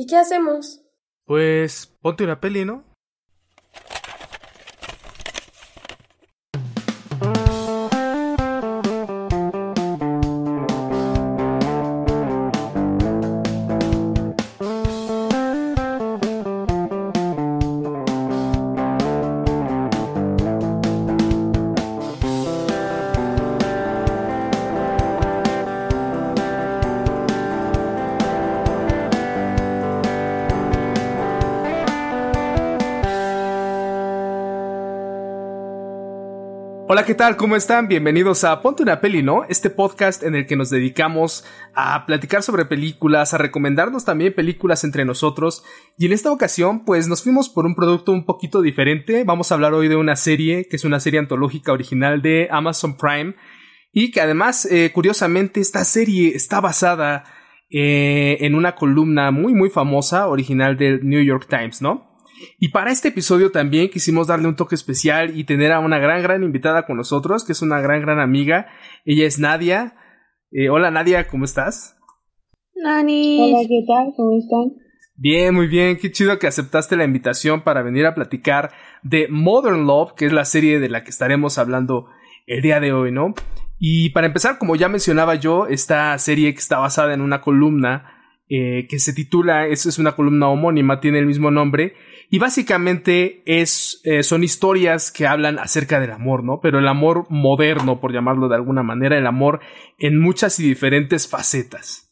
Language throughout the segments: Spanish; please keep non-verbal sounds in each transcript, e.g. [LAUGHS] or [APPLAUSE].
¿Y qué hacemos? Pues ponte una peli, ¿no? ¿Qué tal? ¿Cómo están? Bienvenidos a Ponte una peli, ¿no? Este podcast en el que nos dedicamos a platicar sobre películas, a recomendarnos también películas entre nosotros. Y en esta ocasión, pues nos fuimos por un producto un poquito diferente. Vamos a hablar hoy de una serie, que es una serie antológica original de Amazon Prime. Y que además, eh, curiosamente, esta serie está basada eh, en una columna muy, muy famosa, original del New York Times, ¿no? Y para este episodio también quisimos darle un toque especial y tener a una gran, gran invitada con nosotros, que es una gran, gran amiga. Ella es Nadia. Eh, hola Nadia, ¿cómo estás? Nani. Hola, ¿qué tal? ¿Cómo están? Bien, muy bien. Qué chido que aceptaste la invitación para venir a platicar de Modern Love, que es la serie de la que estaremos hablando el día de hoy, ¿no? Y para empezar, como ya mencionaba yo, esta serie que está basada en una columna eh, que se titula, es, es una columna homónima, tiene el mismo nombre, y básicamente es, eh, son historias que hablan acerca del amor, ¿no? Pero el amor moderno, por llamarlo de alguna manera, el amor en muchas y diferentes facetas.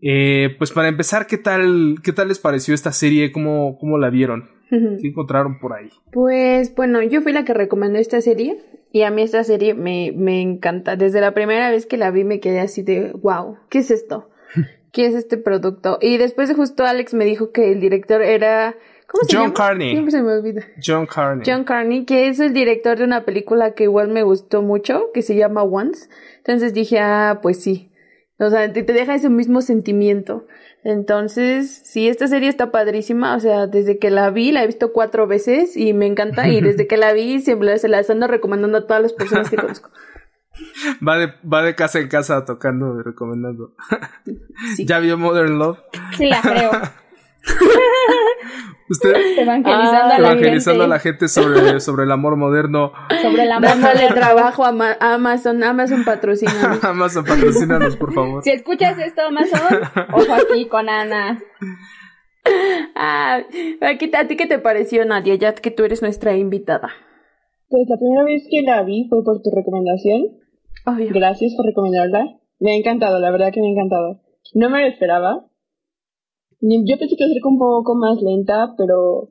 Eh, pues para empezar, ¿qué tal, qué tal les pareció esta serie? ¿Cómo, cómo la vieron? ¿Qué encontraron por ahí? Pues bueno, yo fui la que recomendó esta serie y a mí esta serie me, me encanta. Desde la primera vez que la vi me quedé así de, wow, ¿qué es esto? [LAUGHS] ¿Qué es este producto? Y después de justo Alex me dijo que el director era ¿Cómo se John llama? Carney. Siempre se me olvida. John Carney. John Carney, que es el director de una película que igual me gustó mucho, que se llama Once. Entonces dije, ah, pues sí. O sea, te, te deja ese mismo sentimiento. Entonces, sí, esta serie está padrísima. O sea, desde que la vi, la he visto cuatro veces y me encanta. Y desde que la vi, siempre se la ando recomendando a todas las personas que conozco. [LAUGHS] Va de, va de casa en casa tocando y recomendando. Sí. [LAUGHS] ¿Ya vio Modern Love? Sí, la creo. [LAUGHS] [LAUGHS] ¿Usted? Evangelizando, Ah, a, la Evangelizando a la gente sobre, [LAUGHS] sobre el amor moderno. sobre el amor. Dándole trabajo a, Ma- a Amazon. Amazon patrocina. [LAUGHS] Amazon, patrocínanos, por favor. Si escuchas esto, Amazon, ojo aquí con Ana. ah, aquí, ¿a ti qué te pareció, Nadia? Ya que tú eres nuestra invitada. Pues la primera vez que la vi fue por tu recomendación. Obvio. Gracias por recomendarla. Me ha encantado, la verdad que me ha encantado. No me lo esperaba. Yo pensé que iba a ser un poco más lenta, pero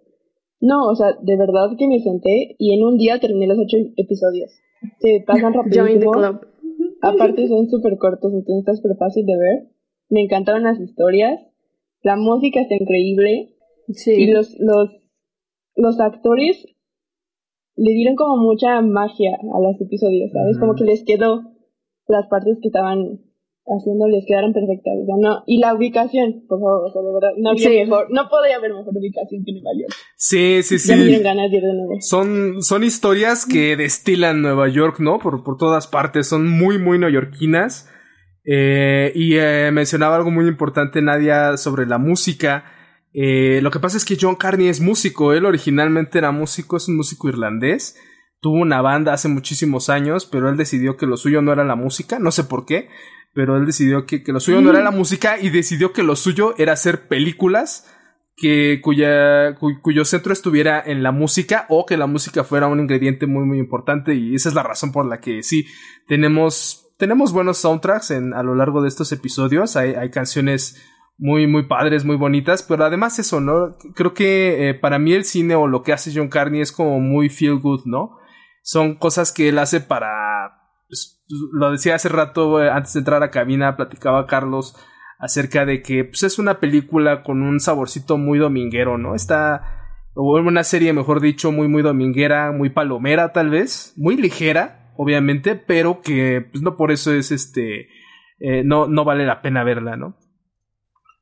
no, o sea, de verdad que me senté y en un día terminé los ocho episodios. Se pasan [LAUGHS] Join the rapidísimo. club. [LAUGHS] Aparte son súper cortos, entonces está súper fácil de ver. Me encantaron las historias. La música está increíble. Sí. Y los, los, los actores le dieron como mucha magia a los episodios, ¿sabes? Como que les quedó las partes que estaban haciendo, les quedaron perfectas. O sea, no. Y la ubicación, por favor, o sea, de verdad, no había Sí. mejor, no podía haber mejor ubicación que Nueva York. Sí, sí, Ya me sí. ganas de ir de nuevo. Son, son historias que destilan Nueva York, ¿no? Por, por todas partes. Son muy, muy neoyorquinas. Eh, y eh, mencionaba algo muy importante, Nadia, sobre la música. Eh, lo que pasa es que John Carney es músico. Él originalmente era músico, es un músico irlandés. Tuvo una banda hace muchísimos años, pero él decidió que lo suyo no era la música. No sé por qué, pero él decidió que, que lo suyo no era la música y decidió que lo suyo era hacer películas que cuya, cu- cuyo centro estuviera en la música o que la música fuera un ingrediente muy muy importante y esa es la razón por la que sí tenemos tenemos buenos soundtracks en, a lo largo de estos episodios. Hay, hay canciones muy muy padres muy bonitas pero además eso no creo que eh, para mí el cine o lo que hace John Carney es como muy feel good no son cosas que él hace para lo decía hace rato eh, antes de entrar a cabina platicaba Carlos acerca de que pues, es una película con un saborcito muy dominguero, ¿no? Está, o una serie, mejor dicho, muy, muy dominguera, muy palomera tal vez, muy ligera, obviamente, pero que pues no por eso es este, eh, no, no vale la pena verla, ¿no?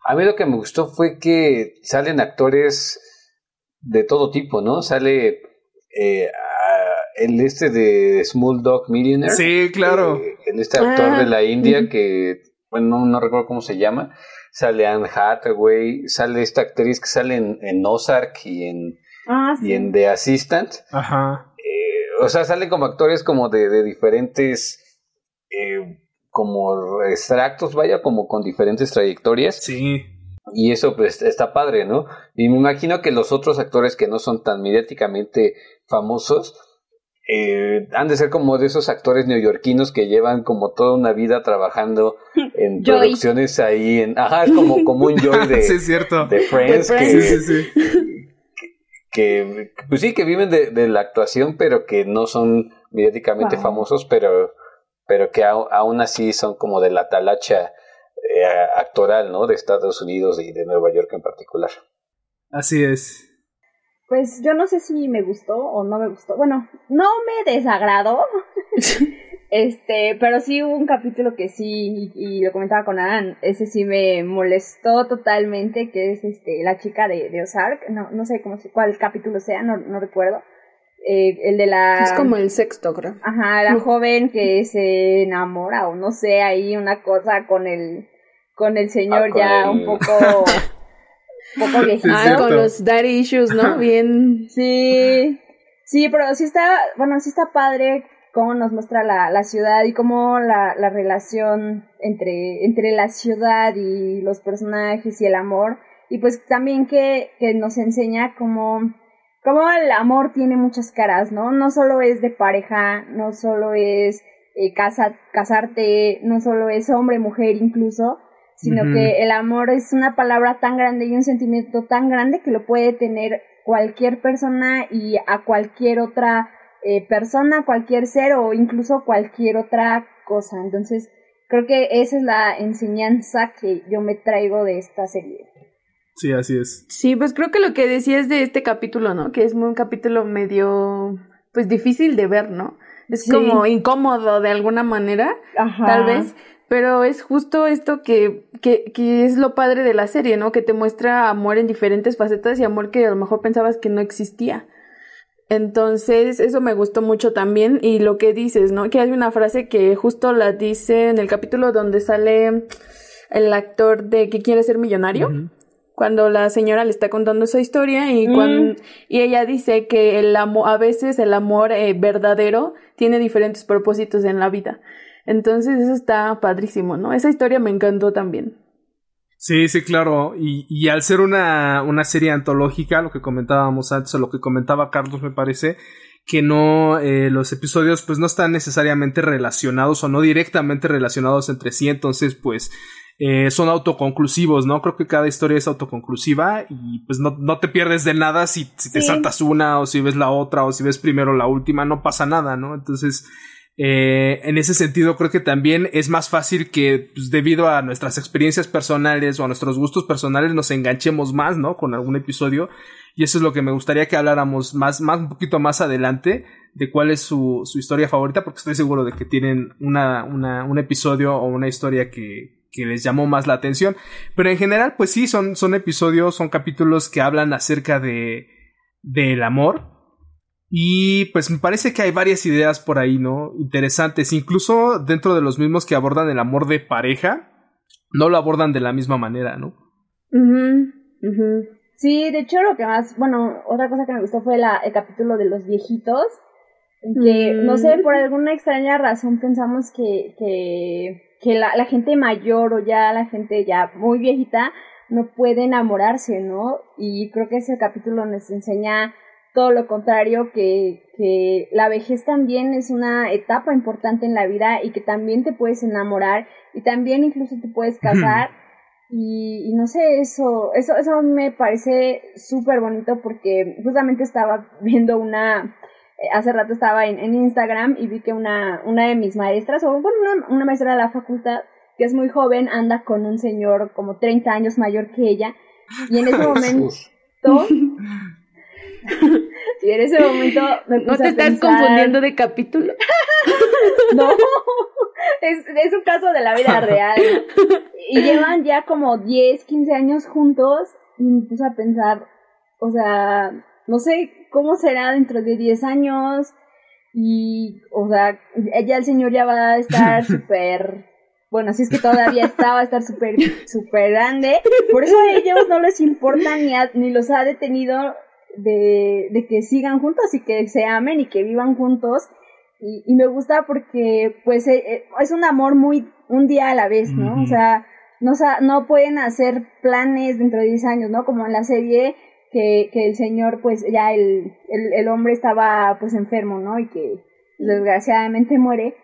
A mí lo que me gustó fue que salen actores de todo tipo, ¿no? Sale eh, el este de Small Dog Millionaire. Sí, claro. eh, el este actor Ah, de la India que bueno, no, no recuerdo cómo se llama, sale Anne Hathaway, sale esta actriz que sale en, en Ozark y en, Ah, y en The Assistant. Ajá. Eh, o sea, salen como actores como de, de diferentes, eh, como extractos, vaya, como con diferentes trayectorias. Sí. Y eso pues está padre, ¿no? Y me imagino que los otros actores que no son tan mediáticamente famosos eh, han de ser como de esos actores neoyorquinos que llevan como toda una vida trabajando [LAUGHS] en Joy. producciones ahí en... Ajá, como, como un Joy de, [LAUGHS] sí, es cierto. de Friends, De que, Sí, sí, sí. que, pues sí, que viven de, de la actuación, pero que no son mediáticamente Wow. famosos, pero, pero que au- aún así son como de la talacha eh, actoral, ¿no? De Estados Unidos y de Nueva York en particular. Así es. Pues yo no sé si me gustó o no me gustó. Bueno, no me desagradó. [LAUGHS] este, pero sí hubo un capítulo que sí, y, y lo comentaba con Ann, ese sí me molestó totalmente, que es este la chica de, de Ozark. No, no sé cómo, cuál capítulo sea, no, no recuerdo. Eh, el de la... Es como el sexto, creo. Ajá, la joven que se enamora o no sé, ahí una cosa con el con el señor Ah, con ya el- un poco [LAUGHS] poco viejito. Ah, con los daddy issues, ¿no? Bien. Sí, sí, pero sí está, bueno, sí está padre cómo nos muestra la, la ciudad y cómo la, la relación entre, entre la ciudad y los personajes y el amor. Y pues también que, que nos enseña cómo, cómo el amor tiene muchas caras, ¿no? No solo es de pareja, no solo es eh, casa, casarte, no solo es hombre, mujer incluso, sino que el amor es una palabra tan grande y un sentimiento tan grande que lo puede tener cualquier persona y a cualquier otra eh, persona, cualquier ser o incluso cualquier otra cosa. Entonces, creo que esa es la enseñanza que yo me traigo de esta serie. Sí, así es. Sí, pues creo que lo que decías de este capítulo, ¿no? Que es un capítulo medio, pues difícil de ver, ¿no? Es Sí. como incómodo de alguna manera, Ajá. tal vez, pero es justo esto que, que, que es lo padre de la serie, ¿no? Que te muestra amor en diferentes facetas y amor que a lo mejor pensabas que no existía. Entonces, eso me gustó mucho también. Y lo que dices, ¿no? Que hay una frase que justo la dice en el capítulo donde sale el actor de que quiere ser millonario cuando la señora le está contando esa historia y Mm. cuan- y ella dice que el amor a veces el amor eh, verdadero tiene diferentes propósitos en la vida entonces eso está padrísimo no esa historia me encantó también Sí, sí, claro. Y, y al ser una, una serie antológica, lo que comentábamos antes, o lo que comentaba Carlos, me parece, que no, eh, los episodios pues no están necesariamente relacionados o no directamente relacionados entre sí, entonces pues eh, son autoconclusivos, ¿no? Creo que cada historia es autoconclusiva y pues no, no te pierdes de nada si, si te Sí. saltas una o si ves la otra o si ves primero la última, no pasa nada, ¿no? Entonces, eh, en ese sentido, creo que también es más fácil que, pues, debido a nuestras experiencias personales o a nuestros gustos personales, nos enganchemos más, ¿no? Con algún episodio. Y eso es lo que me gustaría que habláramos más, más, un poquito más adelante de cuál es su, su historia favorita, porque estoy seguro de que tienen una, una, un episodio o una historia que, que les llamó más la atención. Pero en general, pues sí, son, son episodios, son capítulos que hablan acerca de, del amor. Y pues me parece que hay varias ideas por ahí, ¿no? Interesantes. Incluso dentro de los mismos que abordan el amor de pareja, no lo abordan de la misma manera, ¿no? Sí, de hecho lo que más, bueno, otra cosa que me gustó fue la, el capítulo de los viejitos, en que, Mm. no sé, por alguna extraña razón pensamos que, que, que la, la gente mayor o ya la gente ya muy viejita no puede enamorarse, ¿no? Y creo que ese capítulo nos enseña todo lo contrario, que, que la vejez también es una etapa importante en la vida y que también te puedes enamorar y también incluso te puedes casar. Y, y no sé, eso, eso, eso me parece súper bonito porque justamente estaba [LAUGHS] viendo una, eh, hace rato estaba en, en Instagram y vi que una, una de mis maestras, o bueno, una, una maestra de la facultad, que es muy joven, anda con un señor como 30 años mayor que ella. Y en ese [LAUGHS] momento, [LAUGHS] y en ese momento me no puse te a estás pensar- confundiendo de capítulo [LAUGHS] no, es, es un caso de la vida [LAUGHS] real. Y llevan ya como 10, 15 años juntos y me puse a pensar, o sea, no sé cómo será dentro de 10 años y, o sea, ya el señor ya va a estar súper, bueno, si es que todavía está, va a estar súper, súper grande. Por eso a ellos no les importa ni, ni los ha detenido de, de que sigan juntos y que se amen y que vivan juntos. Y, y me gusta porque, pues, eh, eh, es un amor muy, un día a la vez, ¿no? O sea, no, no pueden hacer planes dentro de 10 años, ¿no? Como en la serie que, que el señor, pues, ya el, el, el hombre estaba, pues, enfermo, ¿no? Y que desgraciadamente muere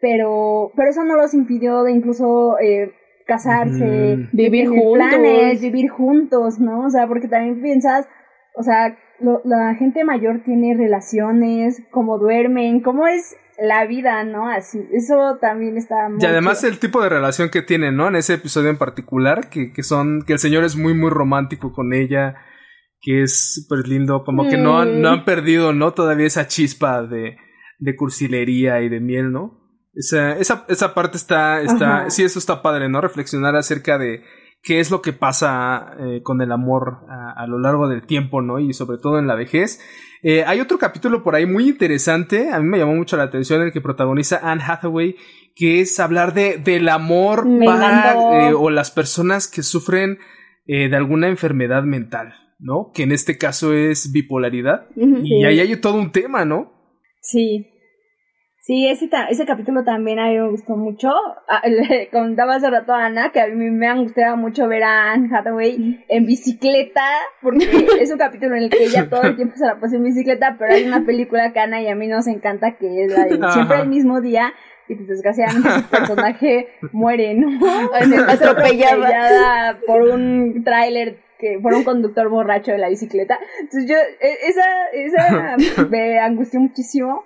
pero, pero eso no los impidió de incluso eh, casarse, vivir juntos, planes, vivir juntos, ¿no? O sea, porque también piensas, o sea, la gente mayor tiene relaciones, cómo duermen, cómo es la vida, ¿no? Así, eso también está muy Y además el tipo de relación que tienen, ¿no? En ese episodio en particular, que, que son, que el señor es muy, muy romántico con ella, que es súper lindo, como que no, no han perdido, ¿no? Todavía esa chispa de, de cursilería y de miel, ¿no? Esa, esa, esa parte está, está, sí, eso está padre, ¿no? Reflexionar acerca de qué es lo que pasa eh, con el amor a, lo largo del tiempo, ¿no? Y sobre todo en la vejez. Eh, hay otro capítulo por ahí muy interesante, a mí me llamó mucho la atención, el que protagoniza Anne Hathaway, que es hablar de, del amor para, eh, o las personas que sufren de alguna enfermedad mental, ¿no? Que en este caso es bipolaridad. Y ahí hay todo un tema, ¿no? Sí, Sí, ese, ese capítulo también a mí me gustó mucho. Ah, [LAUGHS] le contaba hace rato a Ana que a mí me han gustado mucho ver a Anne Hathaway en bicicleta, porque [LAUGHS] es un capítulo en el que ella todo el tiempo se la pasa en bicicleta, pero hay una película que Ana y a mí nos encanta que es la de siempre el mismo día, y pues desgraciadamente su [LAUGHS] personaje muere, ¿no? atropellada por un tráiler que por un conductor borracho de la bicicleta. Entonces yo, e, esa, esa me angustió muchísimo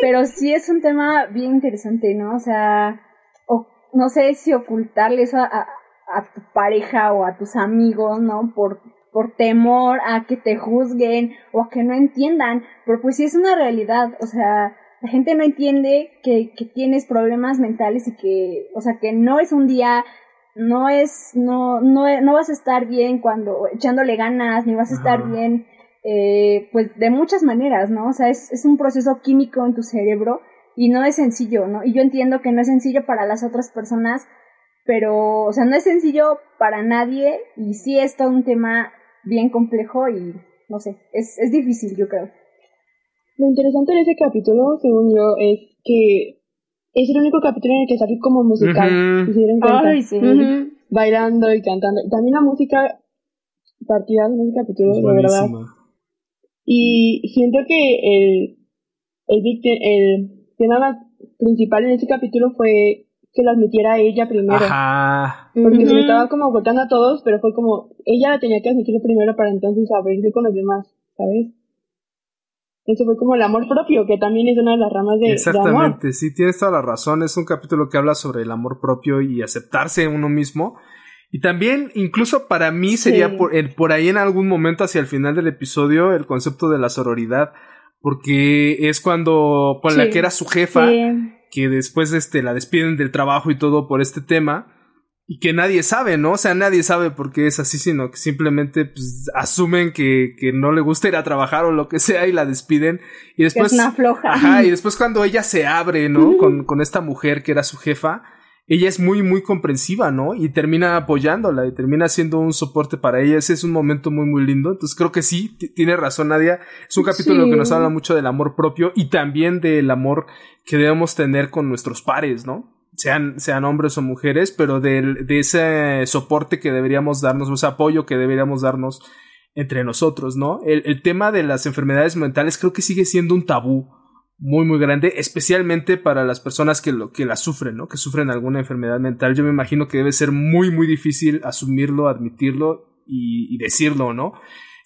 pero sí es un tema bien interesante, ¿no? O sea, o, no sé si ocultarle eso a, a, tu pareja o a tus amigos, ¿no? Por, por temor a que te juzguen o a que no entiendan, pero pues sí es una realidad, o sea, la gente no entiende que, que tienes problemas mentales y que, o sea, que no es un día no es, no, no, no vas a estar bien cuando echándole ganas, ni vas a estar bien eh, pues de muchas maneras, ¿no? O sea, es, es, un proceso químico en tu cerebro y no es sencillo, ¿no? Y yo entiendo que no es sencillo para las otras personas, pero, o sea, no es sencillo para nadie y sí es todo un tema bien complejo y, no sé, es, es difícil, yo creo. Lo interesante de ese capítulo, según yo, es que es el único capítulo en el que sale como musical. Ay, sí. Bailando y cantando. También la música partida en ese capítulo, de verdad. Y siento que el, el, el tema principal en ese capítulo fue que lo admitiera ella primero. Porque se estaba como agotando a todos, pero fue como, ella la tenía que admitir primero para entonces abrirse con los demás, ¿sabes? Eso fue como el amor propio, que también es una de las ramas de, Exactamente, sí, tienes toda la razón. Es un capítulo que habla sobre el amor propio y aceptarse uno mismo. Y también, incluso para mí, sería por, por ahí en algún momento hacia el final del episodio el concepto de la sororidad. Porque es cuando, con la que era su jefa, que después este, la despiden del trabajo y todo por este tema. Y que nadie sabe, ¿no? O sea, nadie sabe por qué es así, sino que simplemente pues, asumen que, que no le gusta ir a trabajar o lo que sea y la despiden. Y después. Es una floja. Ajá, y después cuando ella se abre, ¿no? con, con esta mujer que era su jefa ella es muy, muy comprensiva, ¿no? Y termina apoyándola y termina siendo un soporte para ella. Ese es un momento muy, muy lindo. Entonces creo que sí, tiene razón Nadia. Es un capítulo que nos habla mucho del amor propio y también del amor que debemos tener con nuestros pares, ¿no? Sean, sean hombres o mujeres, pero de, de ese soporte que deberíamos darnos, ese apoyo que deberíamos darnos entre nosotros, ¿no? El, el tema de las enfermedades mentales creo que sigue siendo un tabú muy muy grande, especialmente para las personas que lo que la sufren, ¿no? Que sufren alguna enfermedad mental. Yo me imagino que debe ser muy muy difícil asumirlo, admitirlo y, decirlo, ¿no?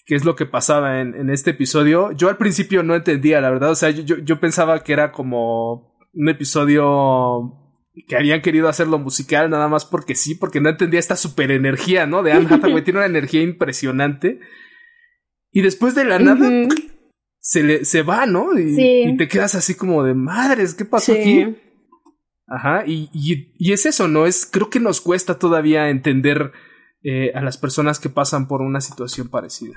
Que es lo que pasaba en, en, este episodio. Yo al principio no entendía, la verdad. O sea, yo, yo pensaba que era como un episodio que habían querido hacerlo musical nada más porque sí, porque no entendía esta super energía, ¿no? De Anne Hathaway [LAUGHS] tiene una energía impresionante. Y después de la nada, se, le, se va, ¿no? Y, te quedas así como de madres, ¿qué pasó aquí? Ajá, y, y, es eso, ¿no? Es, creo que nos cuesta todavía entender eh, a las personas que pasan por una situación parecida.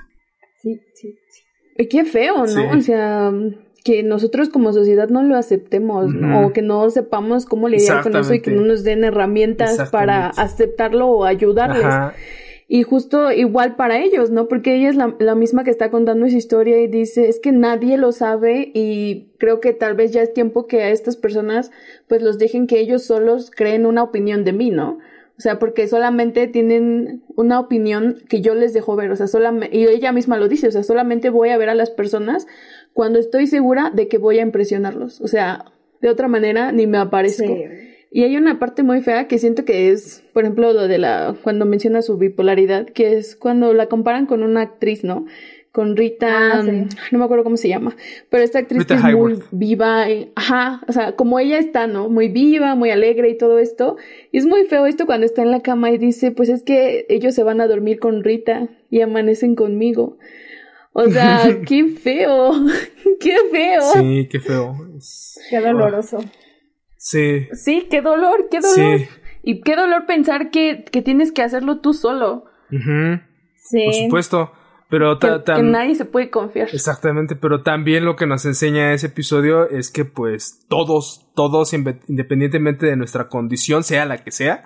Sí, sí, sí. Qué feo, ¿no? O sea, que nosotros como sociedad no lo aceptemos, ¿no? O que no sepamos cómo lidiar con eso y que no nos den herramientas para aceptarlo o ayudarles. Y justo igual para ellos, ¿no? Porque ella es la, la, misma que está contando esa historia y dice, es que nadie lo sabe y creo que tal vez ya es tiempo que a estas personas pues los dejen que ellos solos creen una opinión de mí, ¿no? O sea, porque solamente tienen una opinión que yo les dejo ver, o sea, solamente, y ella misma lo dice, o sea, solamente voy a ver a las personas cuando estoy segura de que voy a impresionarlos. O sea, de otra manera ni me aparezco. Y hay una parte muy fea que siento que es, por ejemplo, lo de la, cuando menciona su bipolaridad, que es cuando la comparan con una actriz, ¿no? Con Rita, ah, no me acuerdo cómo se llama, pero esta actriz es muy viva, ajá, o sea, como ella está, ¿no? Muy viva, muy alegre y todo esto. Y es muy feo esto cuando está en la cama y dice, pues es que ellos se van a dormir con Rita y amanecen conmigo. O sea, [LAUGHS] qué feo, [LAUGHS] qué feo. Sí, qué feo. Qué doloroso. Sí. Sí, qué dolor, qué dolor. Y qué dolor pensar que, que tienes que hacerlo tú solo. Sí. Por supuesto. Pero que, que, nadie se puede confiar. Exactamente, pero también lo que nos enseña ese episodio es que pues todos, todos, independientemente de nuestra condición, sea la que sea,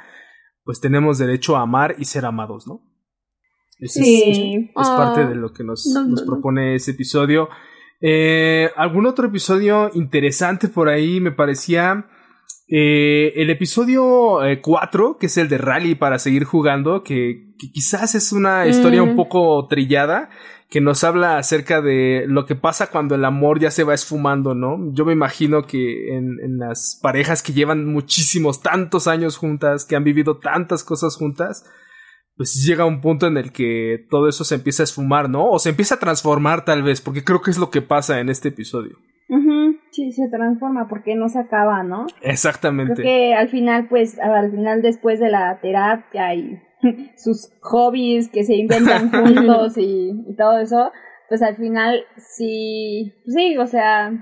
pues tenemos derecho a amar y ser amados, ¿no? sí. Es, parte de ah. lo que nos, nos propone ese episodio. Eh, ¿Algún otro episodio interesante por ahí? Me parecía eh, el episodio 4, eh, que es el de Rally para seguir jugando, que, quizás es una historia un mm. poco trillada, que nos habla acerca de lo que pasa cuando el amor ya se va esfumando, ¿no? Yo me imagino que en, en las parejas que llevan muchísimos, tantos años juntas, que han vivido tantas cosas juntas, pues llega un punto en el que todo eso se empieza a esfumar, ¿no? O se empieza a transformar tal vez, porque creo que es lo que pasa en este episodio. Sí, se transforma porque no se acaba, ¿no? Exactamente. Creo que al final, pues, al final después de la terapia y [LAUGHS] sus hobbies que se inventan [LAUGHS] juntos y, y, todo eso, pues al final sí, sí, o sea,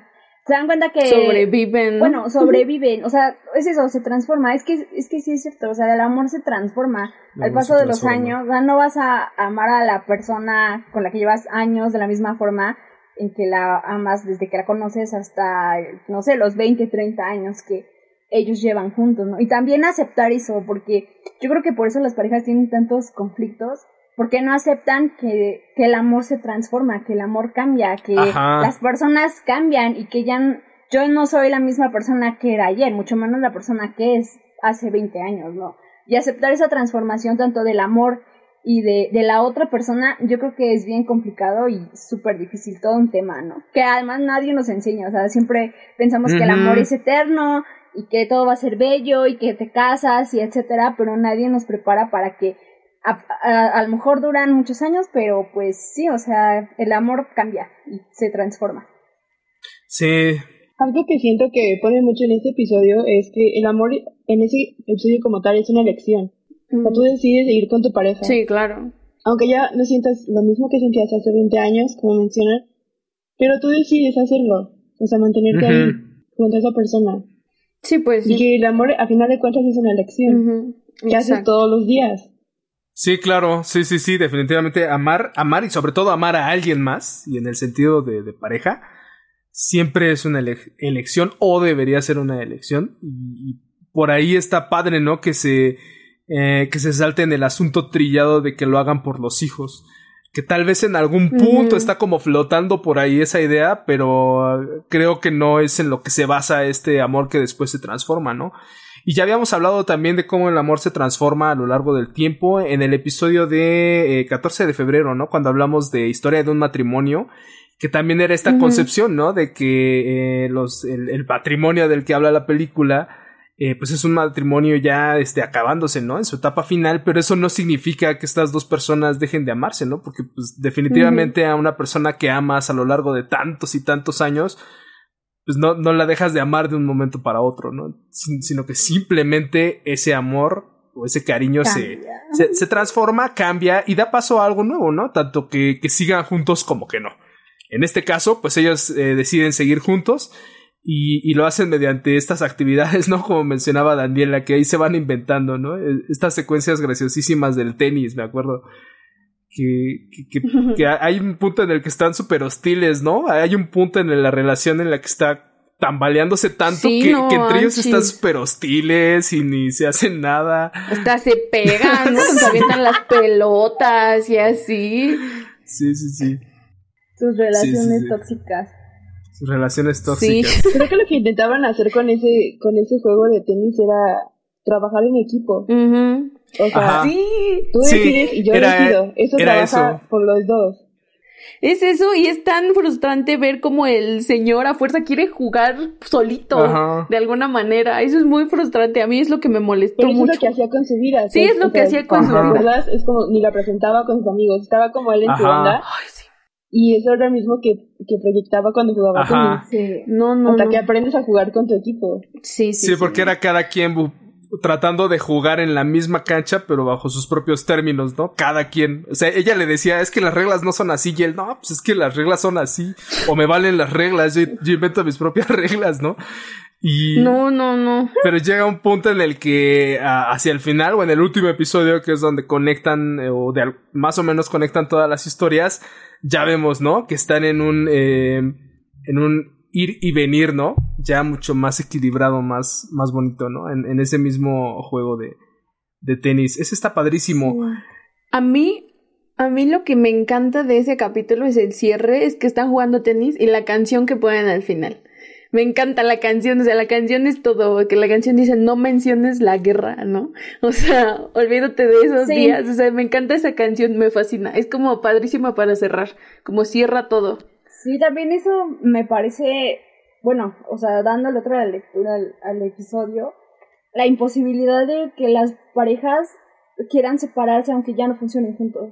se dan cuenta que sobreviven. Bueno, [LAUGHS] sobreviven, o sea, es eso, se transforma, es que es que sí es cierto, o sea, el amor se transforma al paso de los años, no vas a amar a la persona con la que llevas años de la misma forma en que la amas desde que la conoces hasta, no sé, los 20, 30 años que ellos llevan juntos, ¿no? Y también aceptar eso, porque yo creo que por eso las parejas tienen tantos conflictos, porque no aceptan que, que el amor se transforma, que el amor cambia, que las personas cambian y que ya yo no soy la misma persona que era ayer, mucho menos la persona que es hace 20 años, ¿no? Y aceptar esa transformación tanto del amor y de, de la otra persona, yo creo que es bien complicado y súper difícil, todo un tema, ¿no? Que además nadie nos enseña, o sea, siempre pensamos que el amor es eterno y que todo va a ser bello y que te casas y etcétera, pero nadie nos prepara para que a, a, lo mejor duran muchos años, pero pues sí, o sea, el amor cambia y se transforma. Sí. Algo que siento que pone mucho en este episodio es que el amor en ese episodio como tal es una elección. O sea, tú decides ir con tu pareja. Sí, claro. Aunque ya no sientas lo mismo que sentías hace 20 años, como mencionas, pero tú decides hacerlo. O sea, mantenerte ahí junto a esa persona. Sí, pues. Y que el amor, a final de cuentas, es una elección. Que haces todos los días. Sí, claro, sí, sí, sí, definitivamente amar, amar y sobre todo amar a alguien más, y en el sentido de, de pareja, siempre es una elección o debería ser una elección. Y, y, por ahí está padre, ¿no? Que se eh, que se salte en el asunto trillado de que lo hagan por los hijos. Que tal vez en algún punto está como flotando por ahí esa idea, pero uh, creo que no es en lo que se basa este amor que después se transforma, ¿no? Y ya habíamos hablado también de cómo el amor se transforma a lo largo del tiempo en el episodio de 14 eh, de febrero, ¿no? Cuando hablamos de historia de un matrimonio, que también era esta concepción, ¿no? De que eh, los, el, el, patrimonio del que habla la película eh, pues es un matrimonio ya este, acabándose, ¿no? En su etapa final, pero eso no significa que estas dos personas dejen de amarse, ¿no? Porque pues definitivamente a una persona que amas a lo largo de tantos y tantos años, pues no, no la dejas de amar de un momento para otro, ¿no? sino que simplemente ese amor o ese cariño se, se, se, transforma, cambia y da paso a algo nuevo, ¿no? Tanto que, que sigan juntos como que no. En este caso, pues ellos eh, deciden seguir juntos y, y, lo hacen mediante estas actividades, ¿no? Como mencionaba Daniela, que ahí se van inventando, ¿no? E, estas secuencias graciosísimas del tenis, me acuerdo. que, que, que, [LAUGHS] hay un punto en el que están súper hostiles, ¿no? Hay un punto en la relación en la que está tambaleándose tanto que, que, entre ellos están súper hostiles y ni se hacen nada. Hasta se pegan, ¿no? se avientan las pelotas y así. Sí, sí, sí. Sus relaciones tóxicas. Relaciones tóxicas. [LAUGHS] Creo que lo que intentaban hacer con ese, con ese juego de tenis era trabajar en equipo. O sea, sí. tú decides y yo decido. Eso trabaja por los dos. Es eso, y es tan frustrante ver como el señor a fuerza quiere jugar solito, de alguna manera. Eso es muy frustrante. A mí es lo que me molestó Pero mucho. es lo que hacía con su vida. Sí, es lo que hacía con su vida. Es como, ni la presentaba con sus amigos, estaba como él en su onda. Ay, sí. Y eso era lo mismo que, que proyectaba cuando jugaba Ajá. tenis. Sí. No, no, Hasta no. que aprendes a jugar con tu equipo. Sí, sí, Sí, porque era cada quien tratando de jugar en la misma cancha, pero bajo sus propios términos, ¿no? Cada quien. O sea, ella le decía, es que las reglas no son así, y él, no, pues es que las reglas son así, o me valen las reglas, yo, yo invento mis propias [LAUGHS] reglas, ¿no? Y... No, no, no. Pero llega un punto en el que ah, hacia el final o en el último episodio, que es donde conectan eh, o de, más o menos conectan todas las historias, ya vemos, ¿no? Que están en un eh, en un ir y venir, ¿no? Ya mucho más equilibrado, más más bonito, ¿no? En, en ese mismo juego de de tenis. Ese está padrísimo. A mí, a mí lo que me encanta de ese capítulo es el cierre, es que están jugando tenis y la canción que ponen al final. Me encanta la canción, o sea, la canción es todo, que la canción dice no menciones la guerra, ¿no? [LAUGHS] O sea, olvídate de esos Sí. días, o sea, me encanta esa canción, me fascina, es como padrísima para cerrar, como cierra todo. Sí, también eso me parece, bueno, o sea, dándole otra lectura al, al episodio, la imposibilidad de que las parejas quieran separarse aunque ya no funcionen juntos.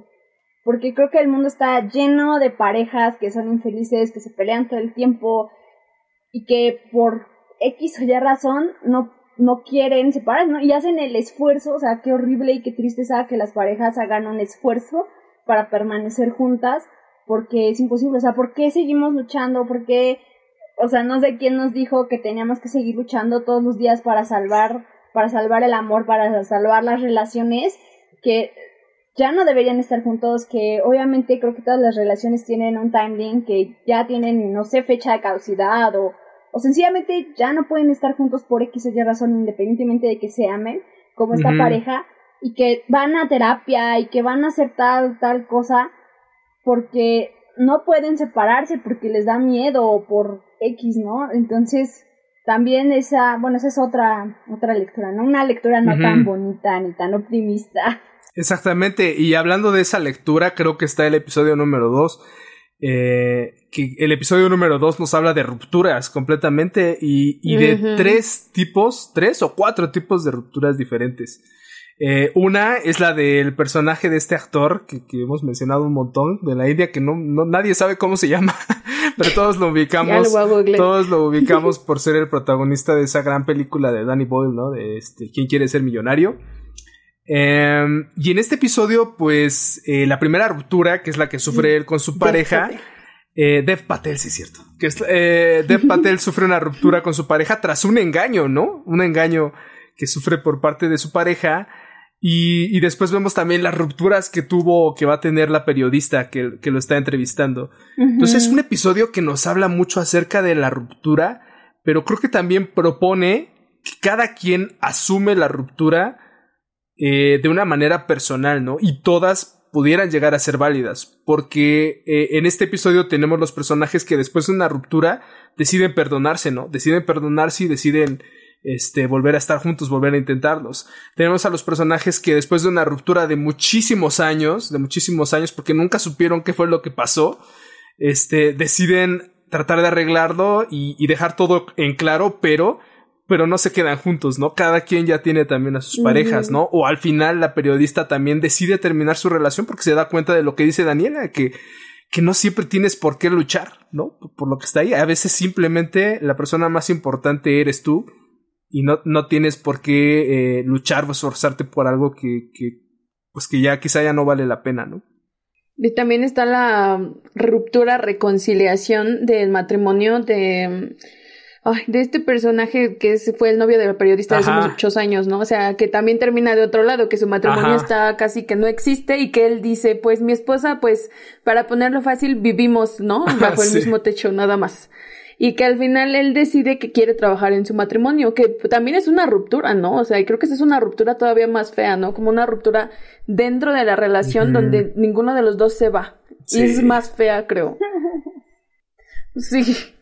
Porque creo que el mundo está lleno de parejas que son infelices, que se pelean todo el tiempo y que por X o Y razón no, no quieren separarse, ¿no? Y hacen el esfuerzo, o sea, qué horrible y qué tristeza que las parejas hagan un esfuerzo para permanecer juntas porque es imposible, o sea, ¿por qué seguimos luchando? ¿Por qué, o sea, no sé quién nos dijo que teníamos que seguir luchando todos los días para salvar, para salvar el amor, para salvar las relaciones, que ya no deberían estar juntos, que obviamente creo que todas las relaciones tienen un timeline, que ya tienen, no sé, fecha de caducidad o, o sencillamente ya no pueden estar juntos por X o Y razón, independientemente de que se amen, como esta pareja, y que van a terapia y que van a hacer tal, tal cosa, porque no pueden separarse porque les da miedo o por X, ¿no? Entonces, también esa, bueno, esa es otra, otra lectura, ¿no? Una lectura no tan bonita ni tan optimista. Exactamente, y hablando de esa lectura, creo que está el episodio número 2. Eh, que el episodio número 2 nos habla de rupturas completamente y, y de tres tipos, tres o cuatro tipos de rupturas diferentes. Eh, una es la del personaje de este actor que, que hemos mencionado un montón de la India que no, no nadie sabe cómo se llama, [LAUGHS] pero todos lo ubicamos. lo. Todos lo ubicamos por ser el protagonista de esa gran película de Danny Boyle, ¿no? De este, ¿Quién quiere ser millonario? Em, y en este episodio, pues, eh, la primera ruptura, que es la que sufre él con su pareja, Patel. eh, Dev Patel, sí es cierto. Que es, eh, Dev Patel sufre una ruptura con su pareja tras un engaño, ¿no? Un engaño que sufre por parte de su pareja. Y, y después vemos también las rupturas que tuvo, que va a tener la periodista que, que lo está entrevistando. Entonces es un episodio que nos habla mucho acerca de la ruptura, pero creo que también propone que cada quien asume la ruptura eh, de una manera personal, ¿no? Y todas pudieran llegar a ser válidas, porque eh, en este episodio tenemos los personajes que después de una ruptura deciden perdonarse, ¿no? Deciden perdonarse y deciden este, volver a estar juntos, volver a intentarlos. Tenemos a los personajes que después de una ruptura de muchísimos años, de muchísimos años, porque nunca supieron qué fue lo que pasó, este, deciden tratar de arreglarlo y, y dejar todo en claro, pero, pero no se quedan juntos, ¿no? Cada quien ya tiene también a sus parejas, ¿no? O al final la periodista también decide terminar su relación porque se da cuenta de lo que dice Daniela, que, que no siempre tienes por qué luchar, ¿no? Por, lo que está ahí. A veces simplemente la persona más importante eres tú y no, no tienes por qué eh, luchar o esforzarte por algo que, que, pues que ya quizá ya no vale la pena, ¿no? Y también está la ruptura, reconciliación del matrimonio de... Ay, de este personaje que fue el novio del periodista de hace muchos años, ¿no? O sea, que también termina de otro lado, que su matrimonio está casi que no existe y que él dice, pues mi esposa, pues para ponerlo fácil, vivimos, ¿no? [LAUGHS] Bajo el mismo techo, nada más. Y que al final él decide que quiere trabajar en su matrimonio, que también es una ruptura, ¿no? O sea, creo que esa es una ruptura todavía más fea, ¿no? Como una ruptura dentro de la relación donde ninguno de los dos se va. Y es más fea, creo. [LAUGHS] Sí.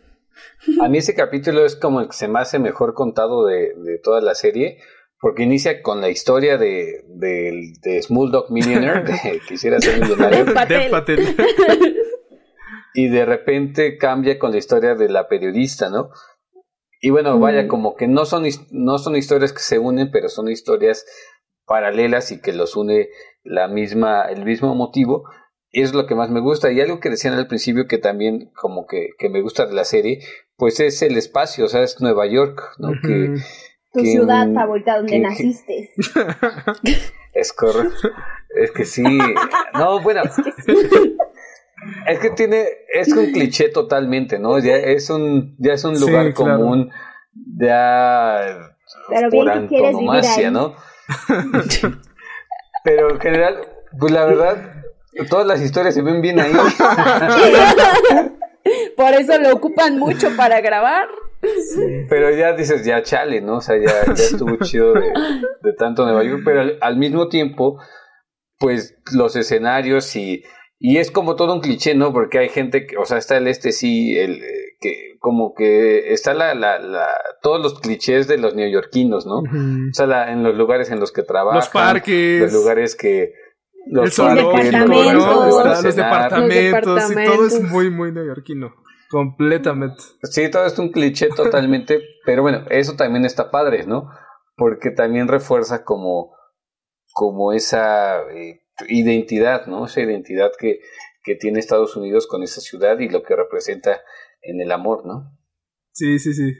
A mí ese capítulo es como el que se me hace mejor contado de, toda la serie, porque inicia con la historia de, de, de Dog Millionaire, de [LAUGHS] quisiera ser millonario. [LAUGHS] y de repente cambia con la historia de la periodista, ¿no? Y bueno, vaya, mm. como que no son, no son historias que se unen, pero son historias paralelas y que los une la misma, el mismo motivo, es lo que más me gusta. Y algo que decían al principio que también como que, que me gusta de la serie, pues es el espacio, o sea, es Nueva York, ¿no? que, tu ciudad favorita donde naciste. [LAUGHS] es correcto. Es que sí. No, bueno. Es que, tiene, es un cliché totalmente, ¿no? Ya es un, ya es un lugar común, ya Pero por antonomasia, ¿no? Pero en general, pues la verdad, Todas las historias se ven bien ahí. [LAUGHS] [LAUGHS] Por eso lo ocupan mucho para grabar. pero ya dices, ya chale, ¿no? O sea, ya, estuvo chido de, tanto Nueva York, pero al, mismo tiempo, pues los escenarios y, y es como todo un cliché, ¿no? Porque hay gente que, o sea, está el este sí, el que como que está la, la, la todos los clichés de los neoyorquinos, ¿no? O sea, en los lugares en los que trabajan, los parques, los lugares que los, departamentos, los, departamentos, y todo es muy, muy neoyorquino. Completamente. Sí, todo es un cliché totalmente, [LAUGHS] pero bueno, eso también está padre, ¿no? Porque también refuerza como, como esa eh, identidad, ¿no? Esa identidad que, que tiene Estados Unidos con esa ciudad y lo que representa en el amor, ¿no? Sí, sí, sí.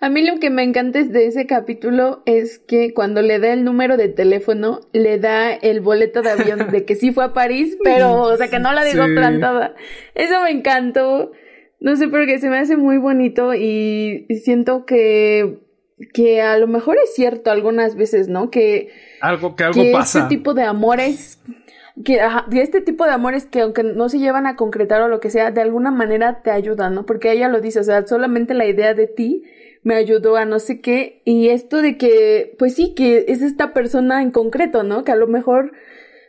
A mí lo que me encanta de ese capítulo es que cuando le da el número de teléfono, le da el boleto de avión de que sí fue a París, [LAUGHS] pero, o sea, que no la digo plantada. Eso me encantó. No sé, porque se me hace muy bonito y siento que, que a lo mejor es cierto algunas veces, ¿no? Que, algo, que algo pasa. Este tipo de amores que de este tipo de amores que aunque no se llevan a concretar o lo que sea, de alguna manera te ayudan, ¿no? Porque ella lo dice, o sea, solamente la idea de ti me ayudó a no sé qué. Y esto de que, pues sí, que es esta persona en concreto, ¿no? Que a lo mejor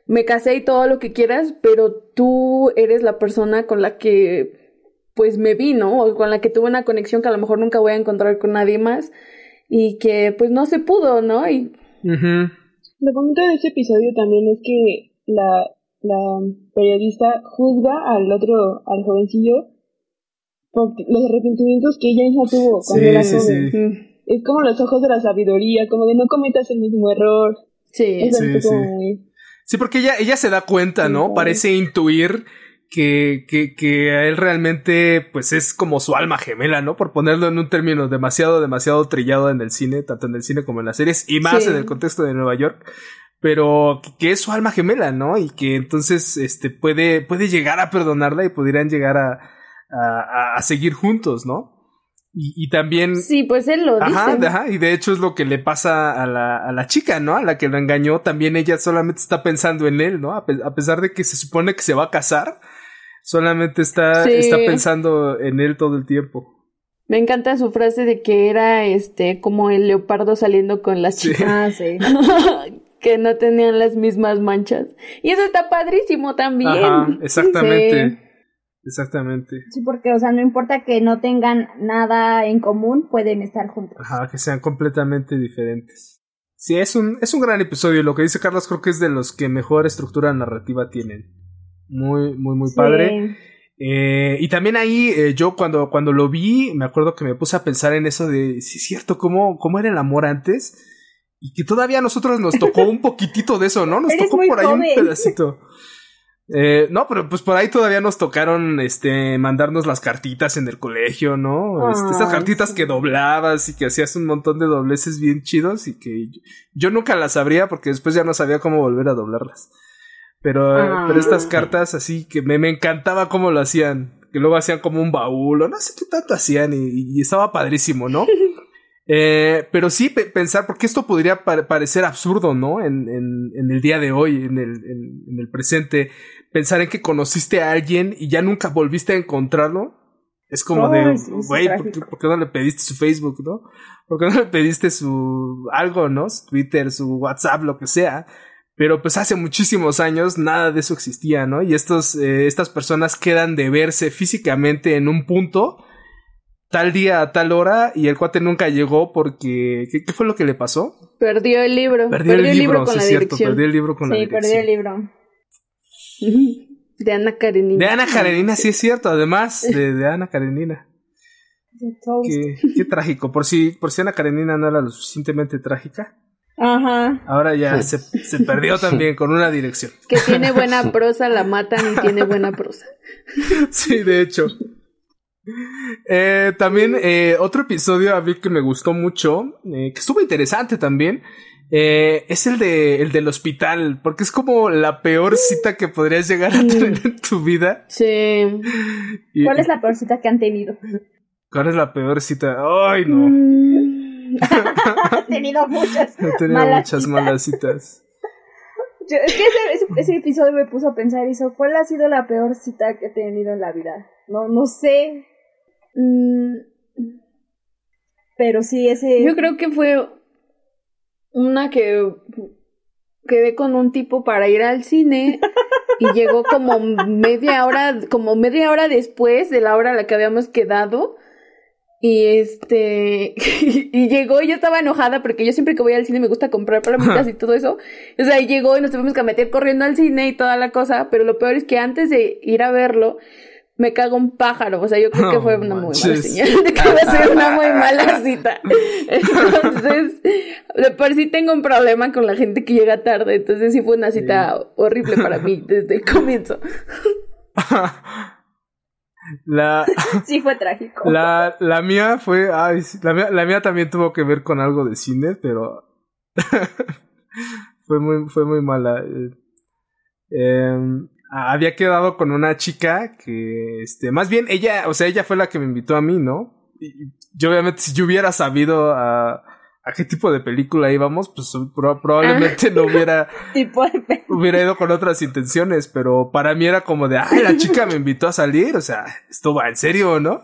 me casé y todo lo que quieras, pero tú eres la persona con la que pues me vi, ¿no? O con la que tuve una conexión que a lo mejor nunca voy a encontrar con nadie más y que pues no se pudo, ¿no? Y... Lo bonito de ese episodio también es que la, la periodista juzga al otro, al jovencillo, por los arrepentimientos que ella ya tuvo cuando era joven. Es como los ojos de la sabiduría, como de no cometas el mismo error. Sí, sí, porque ella, ella se da cuenta, ¿no? Parece intuir que, que, que él realmente, pues es como su alma gemela, ¿no? Por ponerlo en un término demasiado, demasiado trillado en el cine, tanto en el cine como en las series, y más en el contexto de Nueva York pero que es su alma gemela, ¿no? Y que entonces este puede puede llegar a perdonarla y pudieran llegar a, a, seguir juntos, ¿no? Y, también... Sí, pues él lo ajá, dice. Ajá, y de hecho es lo que le pasa a la, a la chica, ¿no? A la que lo engañó, también ella solamente está pensando en él, ¿no? A, pesar de que se supone que se va a casar, solamente está, está pensando en él todo el tiempo. Me encanta su frase de que era este como el leopardo saliendo con las chicas. Ah, sí. [LAUGHS] que no tenían las mismas manchas. Y eso está padrísimo también. Ajá, exactamente. Exactamente. Sí, porque, o sea, no importa que no tengan nada en común, pueden estar juntos. Ajá, que sean completamente diferentes. Sí, es un, es un gran episodio. Lo que dice Carlos creo que es de los que mejor estructura narrativa tienen. Muy, muy, muy padre. Eh, y también ahí, eh, yo cuando, cuando lo vi, me acuerdo que me puse a pensar en eso de, sí es cierto, cómo, cómo era el amor antes. Y que todavía a nosotros nos tocó un [LAUGHS] poquitito de eso, ¿no? Nos tocó por ahí un pedacito. Eh, no, pero pues por ahí todavía nos tocaron este mandarnos las cartitas en el colegio, ¿no? Este, esas cartitas que doblabas y que hacías un montón de dobleces bien chidos y que yo, nunca las sabría porque después ya no sabía cómo volver a doblarlas. Pero, pero estas cartas así que me, me encantaba cómo lo hacían. que luego hacían como un baúl, o no sé qué tanto hacían, y, estaba padrísimo, ¿no? [LAUGHS] Eh, pero sí pensar, porque esto podría parecer absurdo, ¿no? En, en, el día de hoy, en el, en el presente, pensar en que conociste a alguien y ya nunca volviste a encontrarlo. Es como de, güey, ¿por, qué no le pediste su Facebook, no? ¿Por qué no le pediste su algo, no? Su Twitter, su WhatsApp, lo que sea. Pero pues hace muchísimos años nada de eso existía, ¿no? Y estos, eh, estas personas quedan de verse físicamente en un punto, tal día a tal hora, y el cuate nunca llegó porque. ¿Qué, fue lo que le pasó? Perdió el libro. Perdió, el, libro, con la cierto, perdió el libro con la dirección. Sí, perdió el libro. De Ana Karenina. De Ana Karenina, sí es cierto, además de, de Ana Karenina. Qué, qué, trágico. Por si, por si Ana Karenina no era lo suficientemente trágica. Ajá. Ahora ya se, se perdió también con una dirección. Que tiene buena [LAUGHS] prosa, la matan y tiene buena prosa. Sí, de hecho. Eh, también eh, otro episodio a mí que me gustó mucho, eh, que estuvo interesante también, es el de el del hospital, porque es como la peor cita que podrías llegar a tener en tu vida. Sí. ¿Cuál es la peor cita que han tenido? ¿Cuál es la peor cita? Ay, no. Mm. [LAUGHS] He tenido muchas. He tenido muchas malas citas. es que ese, ese, episodio me puso a pensar eso. ¿Cuál ha sido la peor cita que he tenido en la vida? No, no sé. Mm, pero sí, ese. Yo creo que fue una que quedé con un tipo para ir al cine y llegó como [LAUGHS] media hora, como media hora después de la hora a la que habíamos quedado y este, [LAUGHS] y llegó y yo estaba enojada porque yo siempre que voy al cine me gusta comprar palomitas y todo eso. O sea, y llegó y nos tuvimos que meter corriendo al cine y toda la cosa, pero lo peor es que antes de ir a verlo, me cago un pájaro. O sea, yo creo que fue una muy mala señal de que iba a ser una muy mala [LAUGHS] cita. Entonces, de por sí tengo un problema con la gente que llega tarde. Entonces sí fue una cita horrible para mí [LAUGHS] desde el comienzo. La, [LAUGHS] sí, fue trágico. La, la mía fue. Ay, la, mía, la mía también tuvo que ver con algo de cine, pero. fue, muy, fue muy mala. Eh, había quedado con una chica que. Este, más bien ella, o sea, ella fue la que me invitó a mí, ¿no? Y yo, obviamente, si yo hubiera sabido a a qué tipo de película íbamos, pues probablemente no hubiera, [LAUGHS] hubiera ido con otras intenciones, pero para mí era como de, ay, la chica me invitó a salir, o sea, esto va en serio, ¿no?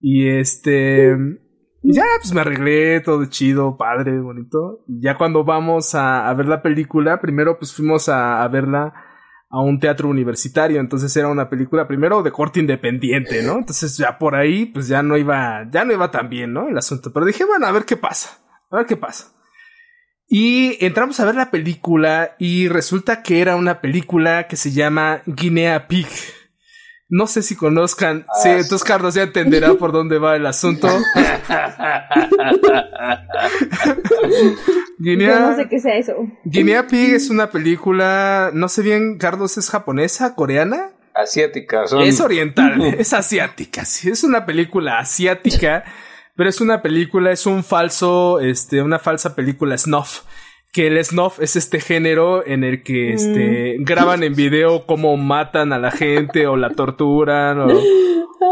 Y este, ya, pues me arreglé, todo chido, padre, bonito. Y ya cuando vamos a, ver la película, primero pues fuimos a, a verla a un teatro universitario, entonces era una película primero de corte independiente, ¿no? Entonces ya por ahí pues ya no iba, ya no iba tan bien, ¿no? El asunto, pero dije, bueno, a ver qué pasa. A ver qué pasa. Y entramos a ver la película y resulta que era una película que se llama Guinea Pig. No sé si conozcan. sí, ah, entonces Carlos ya entenderá por dónde va el asunto. [LAUGHS] [LAUGHS] Guinea, no sé qué sea eso. Guinea Pig es una película, no sé bien, Carlos, ¿es japonesa, coreana? Asiática. Es oriental, es asiática, sí, es una película asiática pero es una película, es un falso, este, una falsa película snuff. Que el snuff es este género en el que este, mm. graban en video cómo matan a la gente o la torturan o,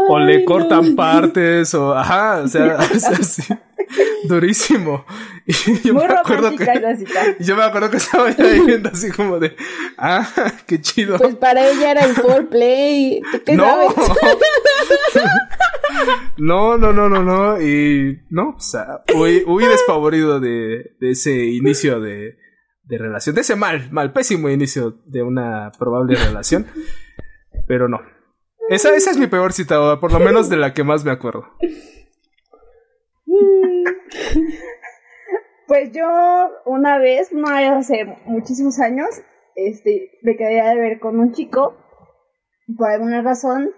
o le cortan partes o ajá, o sea, [LAUGHS] o sea sí. [LAUGHS] Durísimo. Y yo Muy me acuerdo que, [LAUGHS] yo me acuerdo que estaba ahí viendo así como de, ah, qué chido. Pues para ella era el foreplay. ¿Qué no. sabes? [LAUGHS] no, no, no, no, no. Y no, o sea, despavorido de, de ese inicio de, de relación, de ese mal, mal, pésimo inicio de una probable relación. Pero no. Esa, esa es mi peor cita, por lo menos de la que más me acuerdo. Pues yo una vez, no hace muchísimos años, este, me quedé de ver con un chico. Por alguna razón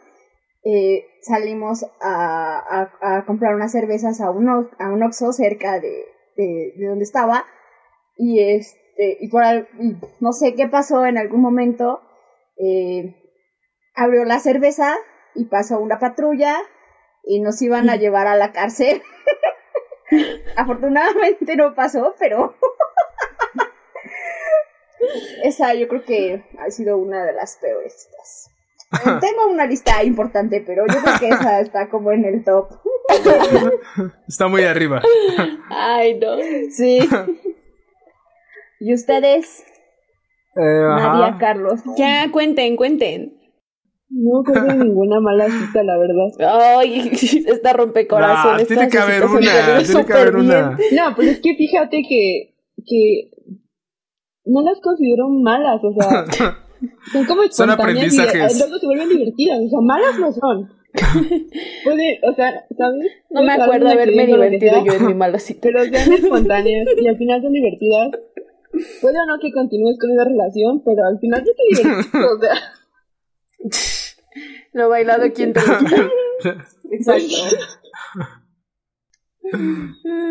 eh, salimos a, comprar unas cervezas a un, a Oxxo cerca de, de, donde estaba. Y este, y por no sé qué pasó en algún momento. Eh, abrió la cerveza y pasó una patrulla y nos iban a llevar a la cárcel. [LAUGHS] Afortunadamente no pasó, pero [LAUGHS] esa yo creo que ha sido una de las peores [LAUGHS] Tengo una lista importante, pero yo creo que esa está como en el top. Está muy arriba. Ay, no. Sí. ¿Y ustedes? Eh, ajá. Nadia, Carlos. Ya, cuenten, cuenten. No creo que [LAUGHS] ninguna mala cita, la verdad. Ay, [LAUGHS] esta rompecorazones. Ah, tiene que haber una, entendieron tiene que haber súper bien. una. No, pues es que fíjate que, que no las considero malas, o sea, [LAUGHS] son como Son y aprendizajes. eh, luego se vuelven divertidas, o sea, malas no son. Puede, o sea, ¿sabes? No me acuerdo un haberme divertido yo en mi mala cita. Pero sean espontáneas y al final son divertidas. Puede o no que continúes con esa relación, pero al final sí te divertiste, o sea. Lo bailado, ¿quién te? [LAUGHS] Exacto.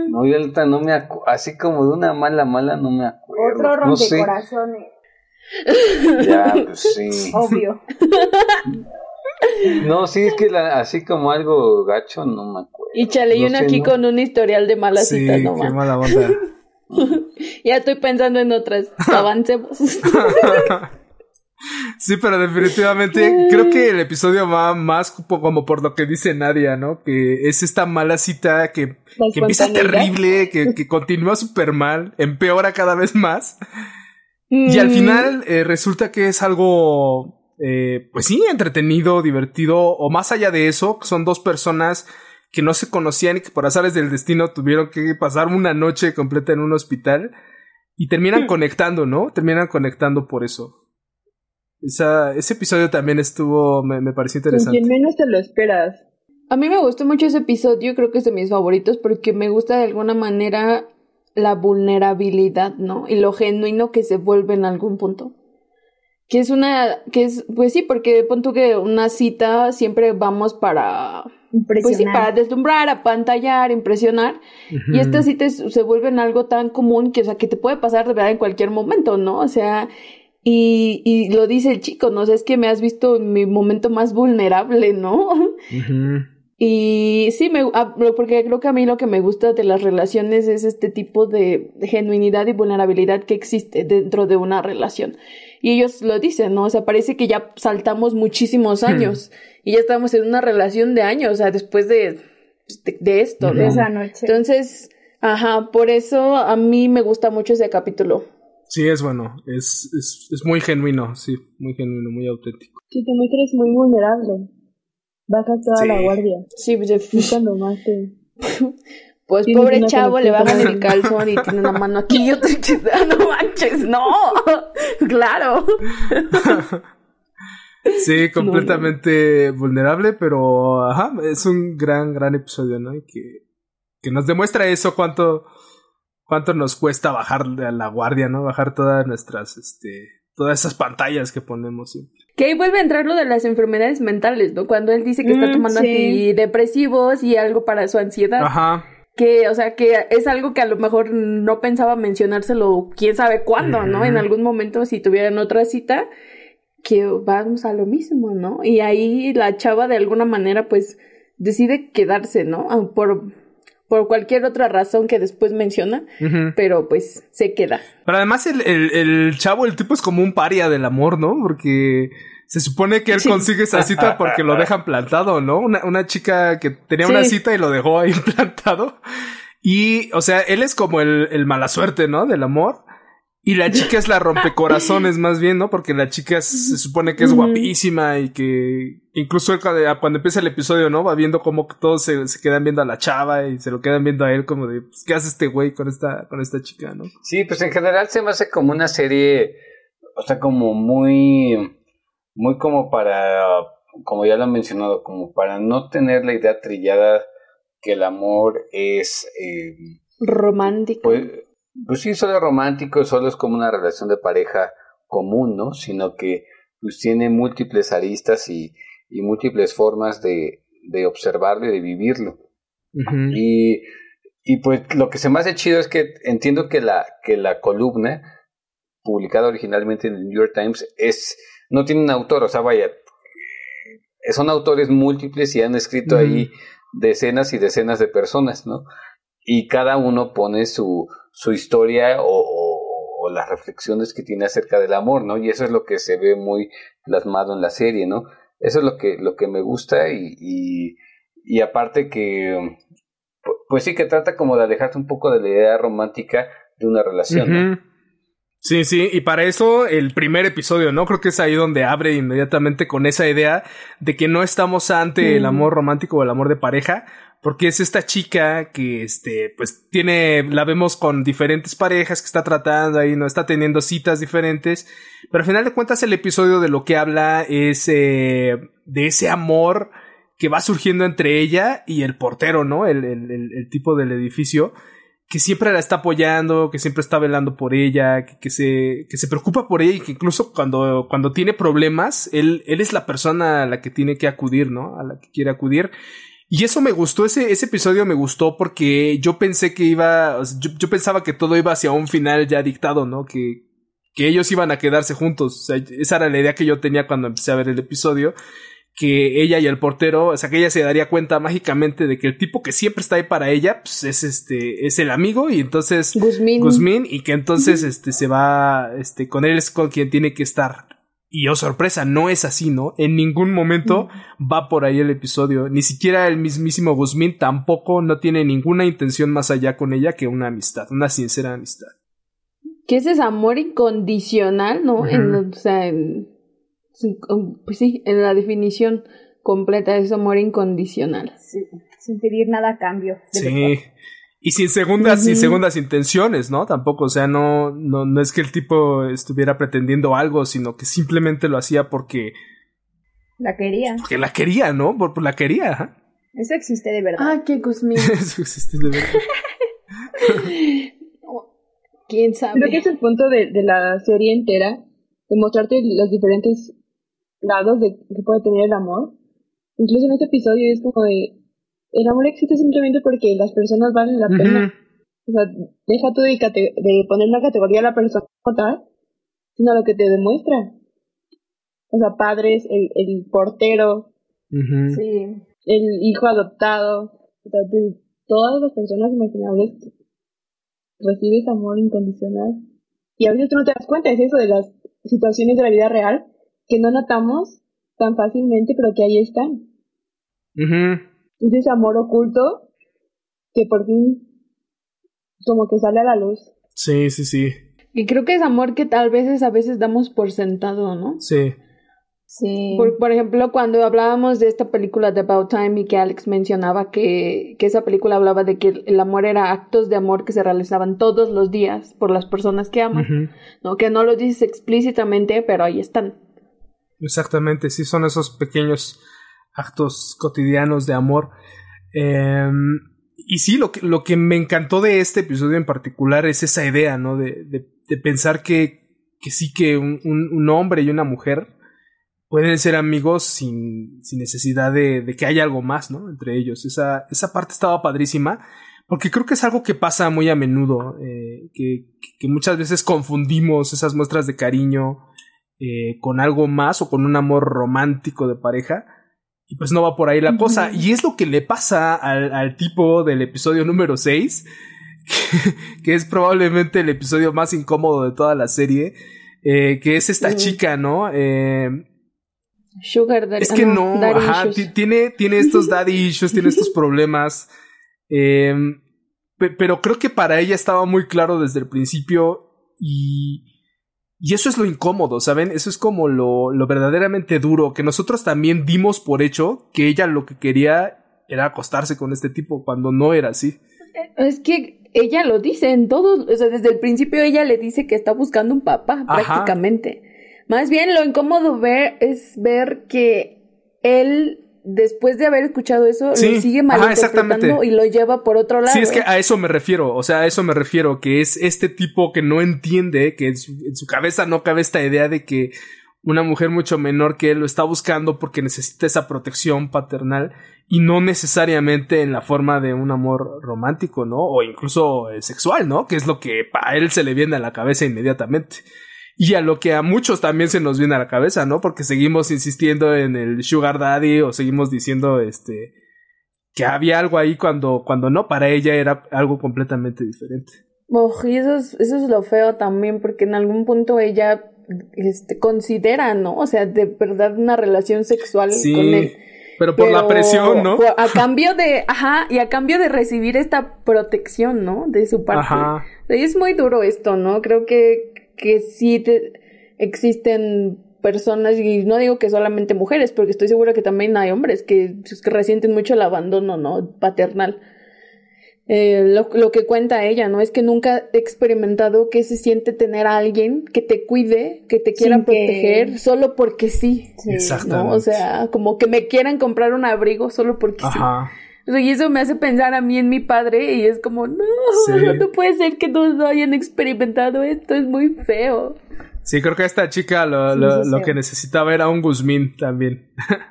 No, yo ahorita no me acu- así como de una mala mala no me acuerdo. Otro no sé. rompecorazones. Ya, pues sí. Obvio. No, sí, es que la- así como algo gacho no me acuerdo. Y chale, y No sé, aquí no. con un historial de malas Sí, citas, no qué más. mala onda. [LAUGHS] Ya estoy pensando en otras. [LAUGHS] Avancemos. Sí, pero definitivamente creo que el episodio va más como por lo que dice Nadia, ¿no? Que es esta mala cita que, que empieza terrible, que, que continúa súper mal, empeora cada vez más. Y al Mm, final eh, resulta que es algo, eh, pues sí, entretenido, divertido, o más allá de eso, son dos personas que no se conocían y que por azares del destino tuvieron que pasar una noche completa en un hospital y terminan conectando, ¿no? Terminan conectando por eso. Esa, ese episodio también estuvo, me, me pareció interesante. quien menos te lo esperas. A mí me gustó mucho ese episodio, creo que es de mis favoritos porque me gusta de alguna manera la vulnerabilidad, ¿no? Y lo genuino que se vuelve en algún punto. Que es una, que es, pues sí, porque pon tú que una cita siempre vamos para, pues sí, para deslumbrar, apantallar, impresionar. Ujú. Y estas citas se vuelven algo tan común que, o sea, que te puede pasar de verdad en cualquier momento, ¿no? O sea, y, y lo dice el chico, ¿no? O sea, es que me has visto en mi momento más vulnerable, ¿no? Ujú. Y sí, me, ah, porque creo que a mí lo que me gusta de las relaciones es este tipo de, de genuinidad y vulnerabilidad que existe dentro de una relación. Y ellos lo dicen, ¿no? O sea, parece que ya saltamos muchísimos años y ya estamos en una relación de años, o sea, después de, de, de esto, de ¿no? esa noche. Entonces, ajá, por eso a mí me gusta mucho ese capítulo. Sí, es bueno, es, es, es muy genuino, sí, muy genuino, muy auténtico. Si te muestras muy vulnerable, bajas toda Sí. la guardia. Sí, pues, cuando más te... [LAUGHS] pues pobre chavo, le bajan con- el calzón y tiene una mano aquí y otra. [LAUGHS] Ah, No manches, no. [LAUGHS] Claro. Sí, completamente vulnerable, pero ajá, es un gran, gran episodio, ¿no? Y que, que nos demuestra eso, cuánto, cuánto nos cuesta bajar a la guardia, ¿no? Bajar todas nuestras, este, todas esas pantallas que ponemos siempre. Que ahí vuelve a entrar lo de las enfermedades mentales, ¿no? Cuando él dice que está Mm, tomando sí. antidepresivos y algo para su ansiedad. Ajá. Que, o sea, que es algo que a lo mejor no pensaba mencionárselo quién sabe cuándo, ¿no? En algún momento, si tuvieran otra cita, que vamos a lo mismo, ¿no? Y ahí la chava de alguna manera, pues, decide quedarse, ¿no? Por, por cualquier otra razón que después menciona, pero pues se queda. Pero además el, el, el chavo, el tipo es como un paria del amor, ¿no? Porque se supone que él Sí. consigue esa cita [LAUGHS] porque lo dejan plantado, ¿no? Una, una chica que tenía una cita y lo dejó ahí [LAUGHS] plantado. Y, o sea, él es como el, el mala suerte, ¿no? Del amor. Y la chica es la [LAUGHS] rompecorazones más bien, ¿no? Porque la chica se supone que es guapísima y que incluso cuando, cuando empieza el episodio, ¿no? Va viendo como que todos se, se quedan viendo a la chava y se lo quedan viendo a él como de, pues, ¿qué hace este güey con esta, con esta chica, ¿no? Sí, pues en general se me hace como una serie, o sea, como muy, muy como para, como ya lo han mencionado, como para no tener la idea trillada que el amor es, eh, Romántico. pues, pues sí, solo es romántico, solo es como una relación de pareja común, ¿no? Sino que pues tiene múltiples aristas y, y múltiples formas de, de observarlo y de vivirlo. Y, y pues lo que se me hace chido es que entiendo que la, que la columna, publicada originalmente en el New York Times, es, no tiene un autor, o sea, vaya, eh, son autores múltiples y han escrito ahí decenas y decenas de personas, ¿no? Y cada uno pone su, su historia o, o- o las reflexiones que tiene acerca del amor, ¿no? Y eso es lo que se ve muy plasmado en la serie, ¿no? Eso es lo que, lo que me gusta y, y, y aparte que, pues sí que trata como de alejarte un poco de la idea romántica de una relación. Sí, sí, y para eso el primer episodio, ¿no? Creo que es ahí donde abre inmediatamente con esa idea de que no estamos ante el amor romántico o el amor de pareja, porque es esta chica que, este, pues tiene, la vemos con diferentes parejas que está tratando ahí, no está teniendo citas diferentes, pero al final de cuentas el episodio de lo que habla es eh, de ese amor que va surgiendo entre ella y el portero, ¿no? El, el, el tipo del edificio que siempre la está apoyando, que siempre está velando por ella, que, que, se, que se preocupa por ella y que incluso cuando, cuando tiene problemas, él, él es la persona a la que tiene que acudir, ¿no? A la que quiere acudir. Y eso me gustó, ese, ese episodio me gustó porque yo pensé que iba, yo, pensaba que todo iba hacia un final ya dictado, ¿no? Que, que ellos iban a quedarse juntos. O sea, esa era la idea que yo tenía cuando empecé a ver el episodio que ella y el portero, o sea, que ella se daría cuenta mágicamente de que el tipo que siempre está ahí para ella, pues es este, es el amigo y entonces Guzmín, y que entonces este se va, este, con él es con quien tiene que estar. Y oh sorpresa, no es así, ¿no? En ningún momento va por ahí el episodio. Ni siquiera el mismísimo Guzmín tampoco no tiene ninguna intención más allá con ella que una amistad, una sincera amistad. Que ese es amor incondicional, ¿no? o sea, en pues sí, en la definición completa es amor incondicional. Sí, sin pedir nada a cambio. Sí. Y sin segundas, sin segundas intenciones, ¿no? Tampoco, o sea, no, no, no es que el tipo estuviera pretendiendo algo, sino que simplemente lo hacía porque. La quería. Porque la quería, ¿no? Por, la quería. Eso existe de verdad. Ah, qué Guzmín. [LAUGHS] Eso existe de verdad. [LAUGHS] ¿Quién sabe? Creo que es el punto de, de la serie entera, de mostrarte los diferentes lados de que puede tener el amor. Incluso en este episodio es como de, el amor existe simplemente porque las personas valen la pena. O sea, deja tú de, de, poner una categoría a la persona tal, sino lo que te demuestra. O sea, padres, el, el portero, sí. el hijo adoptado, o sea, de todas las personas imaginables recibes amor incondicional. Y a veces tú no te das cuenta, es eso de las situaciones de la vida real, que no notamos tan fácilmente, pero que ahí están. Es ese amor oculto que por fin como que sale a la luz. Sí, sí, sí. Y creo que es amor que tal vez a veces damos por sentado, ¿no? Sí. Sí. Por, ejemplo, cuando hablábamos de esta película de About Time y que Alex mencionaba que, que esa película hablaba de que el amor era actos de amor que se realizaban todos los días por las personas que aman, ¿no? Que no lo dices explícitamente, pero ahí están. Exactamente, sí, son esos pequeños actos cotidianos de amor. Em, y sí, lo que, lo que me encantó de este episodio en particular es esa idea, ¿no? De, de, pensar que, que sí que un, un, hombre y una mujer pueden ser amigos sin, sin necesidad de, de, que haya algo más, ¿no? Entre ellos. Esa, esa parte estaba padrísima. Porque creo que es algo que pasa muy a menudo, eh, que, que, muchas veces confundimos esas muestras de cariño eh, con algo más o con un amor romántico de pareja. Y pues no va por ahí la cosa. Y es lo que le pasa al, al tipo del episodio número 6, [LAUGHS] que, es probablemente el episodio más incómodo de toda la serie, eh, que es esta chica, ¿no? Eh, Sugar Daddy. Es que no, ajá, tiene, tiene estos daddy issues, tiene estos problemas. [LAUGHS] pero creo que para ella estaba muy claro desde el principio y, y eso es lo incómodo, ¿saben? Eso es como lo, lo verdaderamente duro, que nosotros también dimos por hecho que ella lo que quería era acostarse con este tipo cuando no era así. Es que ella lo dice en todos, o sea, desde el principio ella le dice que está buscando un papá, prácticamente. Más bien lo incómodo ver es ver que él después de haber escuchado eso, lo sigue malinterpretando y lo lleva por otro lado. Sí, es que a eso me refiero, o sea, a eso me refiero, que es este tipo que no entiende, que en su, cabeza no cabe esta idea de que una mujer mucho menor que él lo está buscando porque necesita esa protección paternal y no necesariamente en la forma de un amor romántico, ¿no? O incluso eh, sexual, ¿no? Que es lo que a él se le viene a la cabeza inmediatamente y a lo que a muchos también se nos viene a la cabeza, ¿no? Porque seguimos insistiendo en el sugar daddy o seguimos diciendo este que había algo ahí cuando cuando no para ella era algo completamente diferente. Oh, y eso es, eso es lo feo también porque en algún punto ella este, considera, ¿no? O sea, de verdad una relación sexual con él. Pero por la presión, ¿no? A cambio de, ajá, y a cambio de recibir esta protección, ¿no? De su parte. Ajá. Es muy duro esto, ¿no? Creo que, que sí te, existen personas, y no digo que solamente mujeres, porque estoy segura que también hay hombres que, que resienten mucho el abandono, ¿no? Paternal. Eh, lo, lo, que cuenta ella, ¿no? Es que nunca he experimentado que se siente tener a alguien que te cuide, que te quiera proteger, solo porque sí. ¿no? O sea, como que me quieran comprar un abrigo solo porque Ajá. sí. Y eso me hace pensar a mí en mi padre y es como, no, [LAUGHS] no puede ser que no hayan experimentado esto, es muy feo. Sí, creo que esta chica lo, lo, lo que necesitaba era un Guzmín también. [LAUGHS]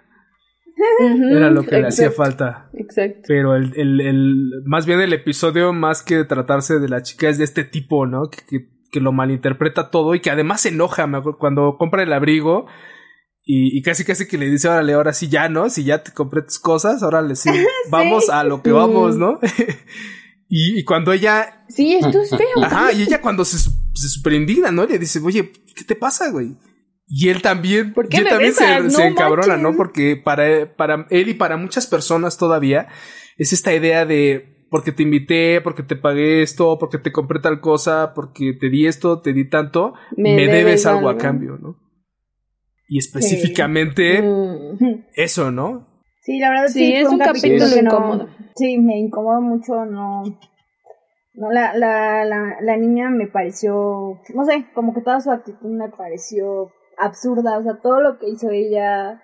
Era lo que le hacía falta. Exacto. Pero el, el, el, más bien el episodio, más que tratarse de la chica, es de este tipo, ¿no? Que, que, lo malinterpreta todo y que además se enoja cuando compra el abrigo. Y, y, casi casi que le dice, órale, ahora sí ya, ¿no? Si ya te compré tus cosas, órale sí, [LAUGHS] vamos a lo que vamos, ¿no? [LAUGHS] y, y, cuando ella... Sí, esto es feo. [LAUGHS] Ajá, y ella cuando se, se super indigna, ¿no? Le dice, oye, ¿qué te pasa, güey? Y él también, ¿Por qué también se, encabrona, ¿no? Porque para, para él y para muchas personas todavía es esta idea de porque te invité, porque te pagué esto, porque te compré tal cosa, porque te di esto, te di tanto, me, debes, algo a cambio, ¿no? Y específicamente mm. eso, ¿no? Sí, la verdad sí, es un, capítulo, incómodo. sí, me incomodó mucho, no. No, la, la, la, la niña me pareció, no sé, como que toda su actitud me pareció absurda, o sea, todo lo que hizo ella,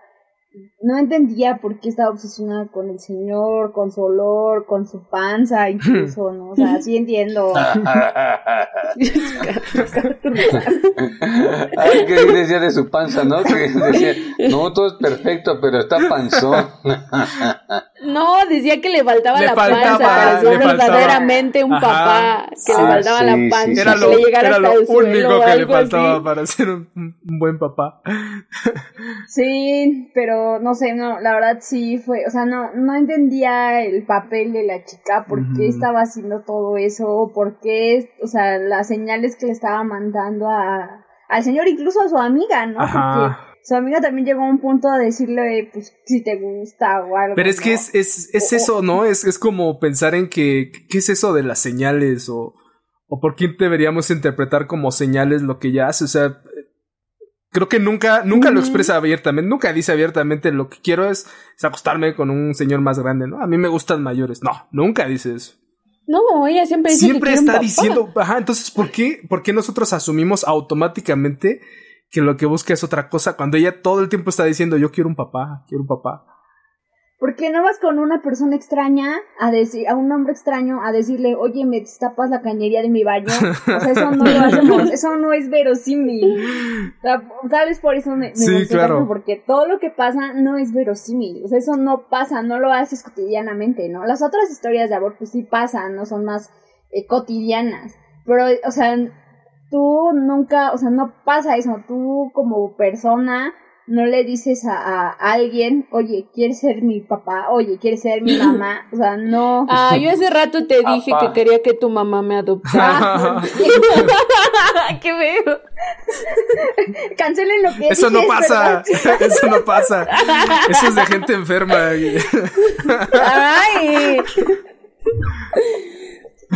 no entendía por qué estaba obsesionada con el señor, con su olor, con su panza, incluso, ¿no? O sea, sí entiendo. Ay, que decía de su panza, ¿no? Que decía, no, todo es perfecto, pero está panzón. [LAUGHS] No, decía que le faltaba la panza para ser verdaderamente un papá, que le faltaba la panza, era lo, que le llegara era lo único que le faltaba para ser un, un, buen papá. Sí, pero no sé, no, la verdad sí fue, o sea, no, no entendía el papel de la chica, por qué estaba haciendo todo eso, por qué, o sea, las señales que le estaba mandando a, al señor, incluso a su amiga, ¿no? Porque su amiga también llegó a un punto a decirle, pues, si te gusta o algo. Pero es que es, es, es eso, ¿no? Es, es como pensar en que, ¿qué es eso de las señales? O, o por qué deberíamos interpretar como señales lo que ella hace. O sea, creo que nunca, nunca lo expresa abiertamente, nunca dice abiertamente lo que quiero es, es, acostarme con un señor más grande, ¿no? A mí me gustan mayores. No, nunca dice eso. No, ella siempre dice Siempre está diciendo, ajá, entonces, ¿por qué, ¿por qué nosotros asumimos automáticamente que lo que busca es otra cosa cuando ella todo el tiempo está diciendo yo quiero un papá, quiero un papá. ¿Por qué no vas con una persona extraña a decir, a un hombre extraño a decirle, oye, me tapas la cañería de mi baño? O sea, eso no lo [LAUGHS] hacemos, eso no es verosímil. tal vez por eso me, me sí, claro. porque todo lo que pasa no es verosímil. O sea, eso no pasa, no lo haces cotidianamente, ¿no? Las otras historias de amor, pues sí pasan, no son más eh, cotidianas. Pero, o sea, tú nunca, o sea, no pasa eso, tú como persona no le dices a, alguien, oye, ¿quieres ser mi papá? Oye, ¿quieres ser mi mamá? [LAUGHS] O sea, no. Ah, yo hace rato te dije que quería que tu mamá me adoptara. [LAUGHS] ¡Qué veo! Cancelen lo que Eso no pasa. [LAUGHS] Eso no pasa. Eso es de gente enferma. Ay.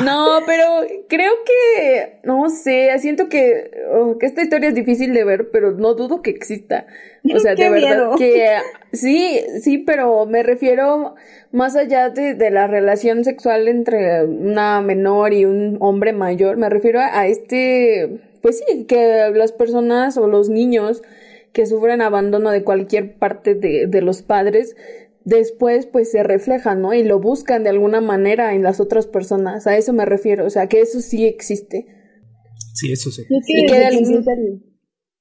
No, pero creo que, no sé, siento que, oh, que esta historia es difícil de ver, pero no dudo que exista. O sea, [LAUGHS] de verdad que sí, sí, pero me refiero más allá de, de, la relación sexual entre una menor y un hombre mayor, me refiero a, a este, pues sí, que las personas o los niños que sufren abandono de cualquier parte de, de los padres después pues se refleja, ¿no? Y lo buscan de alguna manera en las otras personas. A eso me refiero, o sea, que eso sí existe. Sí, eso sí. y que el,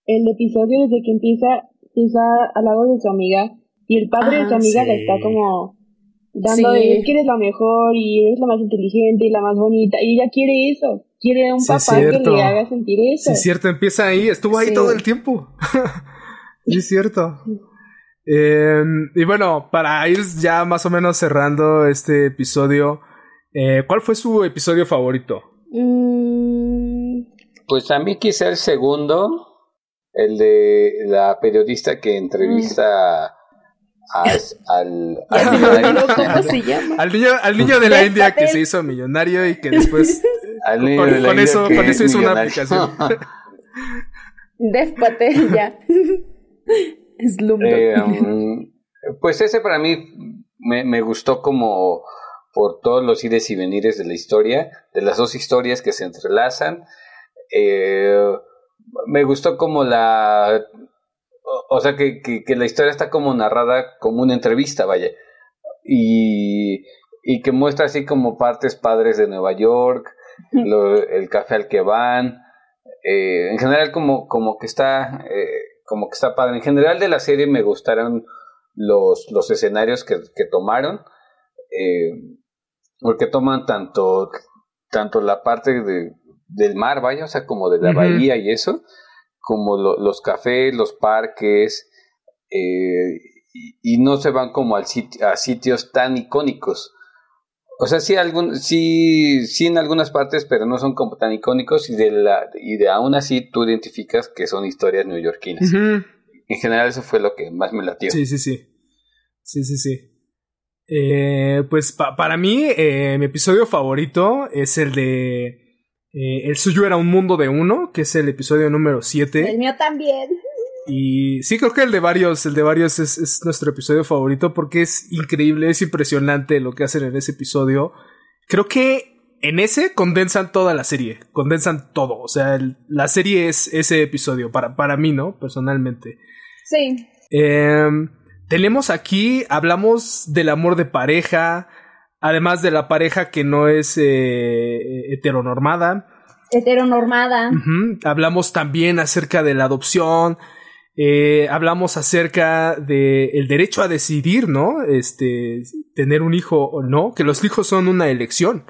el, episodio desde que empieza, empieza al lado de su amiga y el padre de su ah, amiga le está como dando de que eres la mejor y eres la más inteligente y la más bonita y ella quiere eso. Quiere un papá que le haga sentir eso. Sí, es cierto, empieza ahí, estuvo ahí todo el tiempo. [LAUGHS] sí, es cierto. Eh, y bueno, para ir ya más o menos cerrando este episodio, eh, ¿cuál fue su episodio favorito? Mm. Pues a mí quizá el segundo, el de la periodista que entrevista a, al, [LAUGHS] ¿Cómo se llama? Al niño, al niño de la India que se hizo millonario y que después [LAUGHS] con, eso, con eso hizo una aplicación. [LAUGHS] Dev Patel, ya. Eh, um, pues ese para mí me, me gustó como por todos los ires y venires de la historia, de las dos historias que se entrelazan. Eh, me gustó como la... O, sea, que, que, la historia está como narrada como una entrevista, vaya. Y, y que muestra así como partes padres de Nueva York, el café al que van. Eh, en general como, como que está... Eh, como que está padre. En general de la serie me gustaron los, los escenarios que, que tomaron. Eh, porque toman tanto, tanto la parte de, del mar, vaya, o sea, como de la bahía y eso, como los cafés, los parques, eh, y, no se van como al a sitios tan icónicos. O sea, sí, algún, sí, sí en algunas partes, pero no son como tan icónicos y de, la, y de aún así tú identificas que son historias neoyorquinas. En general eso fue lo que más me latió. Sí, sí, sí. Sí, sí, sí. Eh, pues para mí, eh, mi episodio favorito es el de eh, El suyo era un mundo de uno, que es el episodio número 7. El mío también. Y sí, creo que el de varios, el de varios es, es, nuestro episodio favorito porque es increíble, es impresionante lo que hacen en ese episodio. Creo que en ese condensan toda la serie, condensan todo. O sea, la serie es ese episodio, para, para mí, ¿no? Personalmente. Sí. Eh, tenemos aquí, hablamos del amor de pareja, además de la pareja que no es eh, heteronormada. Heteronormada. Hablamos también acerca de la adopción, eh, hablamos acerca del derecho a decidir, ¿no? Este, tener un hijo o no, que los hijos son una elección,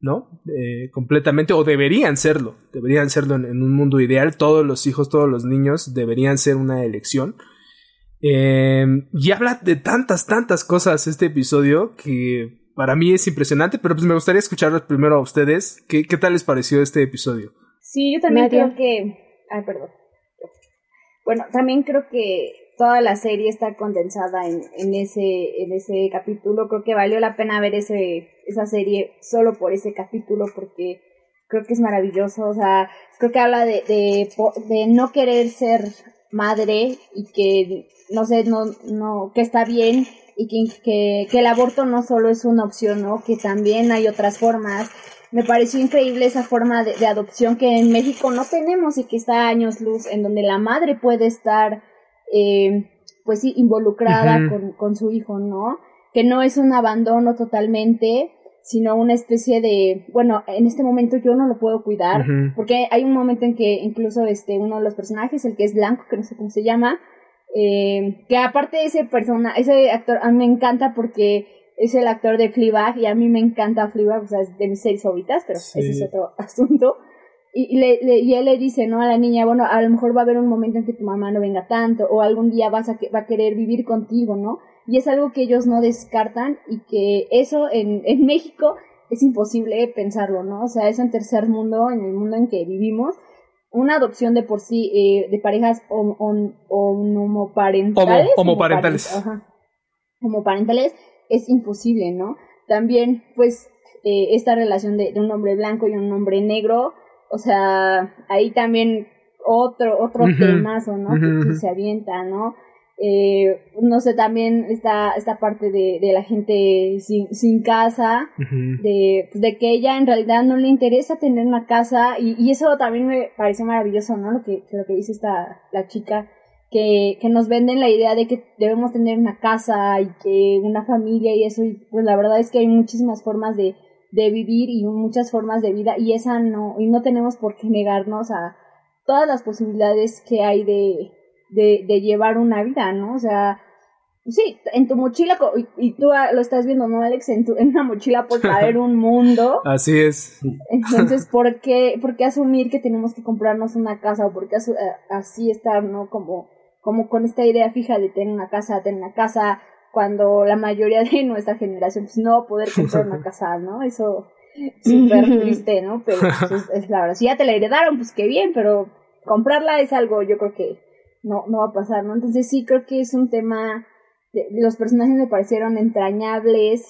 ¿no? Eh, completamente, o deberían serlo, deberían serlo en, un mundo ideal, todos los hijos, todos los niños deberían ser una elección. Em, y habla de tantas, tantas cosas este episodio que para mí es impresionante, pero pues me gustaría escucharlos primero a ustedes. ¿Qué, qué tal les pareció este episodio? Sí, yo también creo que... Ay, perdón. Bueno, también creo que toda la serie está condensada en, en, ese, en ese capítulo. Creo que valió la pena ver ese, esa serie solo por ese capítulo porque creo que es maravilloso. O sea, creo que habla de, de, de no querer ser madre y que no sé, no, no, que está bien y que, que, el aborto no solo es una opción, ¿no? Que también hay otras formas. Me pareció increíble esa forma de, adopción que en México no tenemos y que está a años luz, en donde la madre puede estar, eh, pues sí, involucrada con, con su hijo, ¿no? Que no es un abandono totalmente, sino una especie de, bueno, en este momento yo no lo puedo cuidar, porque hay un momento en que incluso este, uno de los personajes, el que es blanco, que no sé cómo se llama, eh, que aparte de ese persona, ese actor, a mí me encanta porque es el actor de Fleabag y a mí me encanta Fleabag, o sea, es de mis series favoritas, pero ese es otro [LAUGHS] asunto. Y, le, y él le dice, ¿no? A la niña, bueno, a lo mejor va a haber un momento en que tu mamá no venga tanto, o algún día vas a, va a querer vivir contigo, ¿no? Y es algo que ellos no descartan y que eso en, en [LAUGHS] México es imposible pensarlo, ¿no? O sea, es un tercer mundo, en el mundo en que vivimos, una adopción de por sí eh, de parejas homoparentales. homoparentales. homoparentales es imposible, ¿no? También, pues, eh, esta relación de, un hombre blanco y un hombre negro, o sea, ahí también otro, otro temazo, ¿no? que, se avienta, ¿no? Eh, no sé, también esta, esta parte de, de la gente sin, sin casa, de, de que ella en realidad no le interesa tener una casa, y, y eso también me parece maravilloso, ¿no? Lo que, lo que dice esta, la chica, que, que nos venden la idea de que debemos tener una casa y que una familia y eso, y pues la verdad es que hay muchísimas formas de, de vivir y muchas formas de vida, y esa no, y no tenemos por qué negarnos a todas las posibilidades que hay de, de, de llevar una vida, ¿no? O sea, sí, en tu mochila, y, tú lo estás viendo, ¿no, Alex? En, tu, en una mochila por traer un [LAUGHS] mundo. Así es. Entonces, [LAUGHS] ¿por qué, ¿por qué asumir que tenemos que comprarnos una casa? ¿O por qué eh, así estar, ¿no? Como, como con esta idea fija de tener una casa, tener una casa, cuando la mayoría de [LAUGHS] nuestra generación, pues no poder comprar una [LAUGHS] casa, ¿no? Eso súper [LAUGHS] triste, ¿no? Pero pues, es, la verdad. Si ya te la heredaron, pues qué bien, pero comprarla es algo, yo creo que no, no va a pasar, ¿no? Entonces sí creo que es un tema los personajes me parecieron entrañables.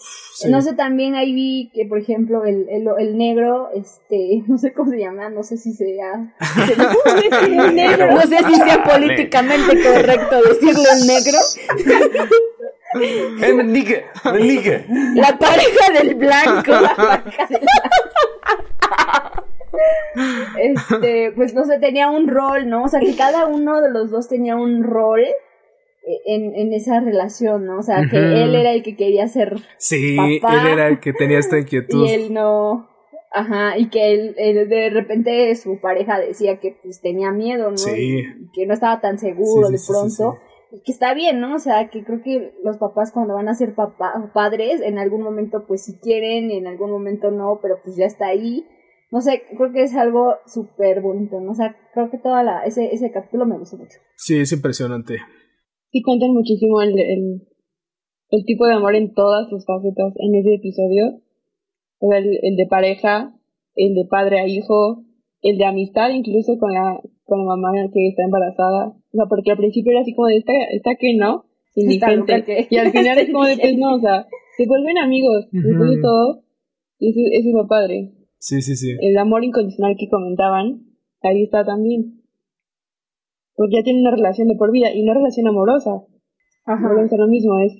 No sé, también ahí vi que, por ejemplo, el, el, el, negro, este, [LAUGHS] no sé cómo se llama, no sé si sea... [LAUGHS] [LAUGHS] negro. No sé si sea políticamente correcto decirle el negro. La pareja del blanco. Este, pues no sé, tenía un rol, ¿no? O sea, que cada uno de los dos tenía un rol en, en esa relación, ¿no? O sea, que él era el que quería ser Sí, él era el que tenía esta [LAUGHS] inquietud. Y él no... Ajá, y que él, de repente su pareja decía que pues tenía miedo, ¿no? Sí. que no estaba tan seguro de pronto. y que está bien, ¿no? O sea, que creo que los papás cuando van a ser papá, padres, en algún momento pues si quieren, y en algún momento no, pero pues ya está ahí. No sé, creo que es algo súper bonito, ¿no? O sea, creo que toda la, ese, ese capítulo me gustó mucho. Sí, es impresionante sí cuentan muchísimo el, el, el, tipo de amor en todas sus facetas en ese episodio. O sea, el, el, de pareja, el de padre a hijo, el de amistad incluso con la, con la mamá que está embarazada. O sea, porque al principio era así como de, ¿está, que no? Y al final es como de, [LAUGHS] pues no, o sea, se vuelven amigos después de todo. Y eso, eso es lo padre. Sí, sí, sí. El amor incondicional que comentaban, ahí está también porque ya tiene una relación de por vida y una relación amorosa. Ajá. No lo mismo, es,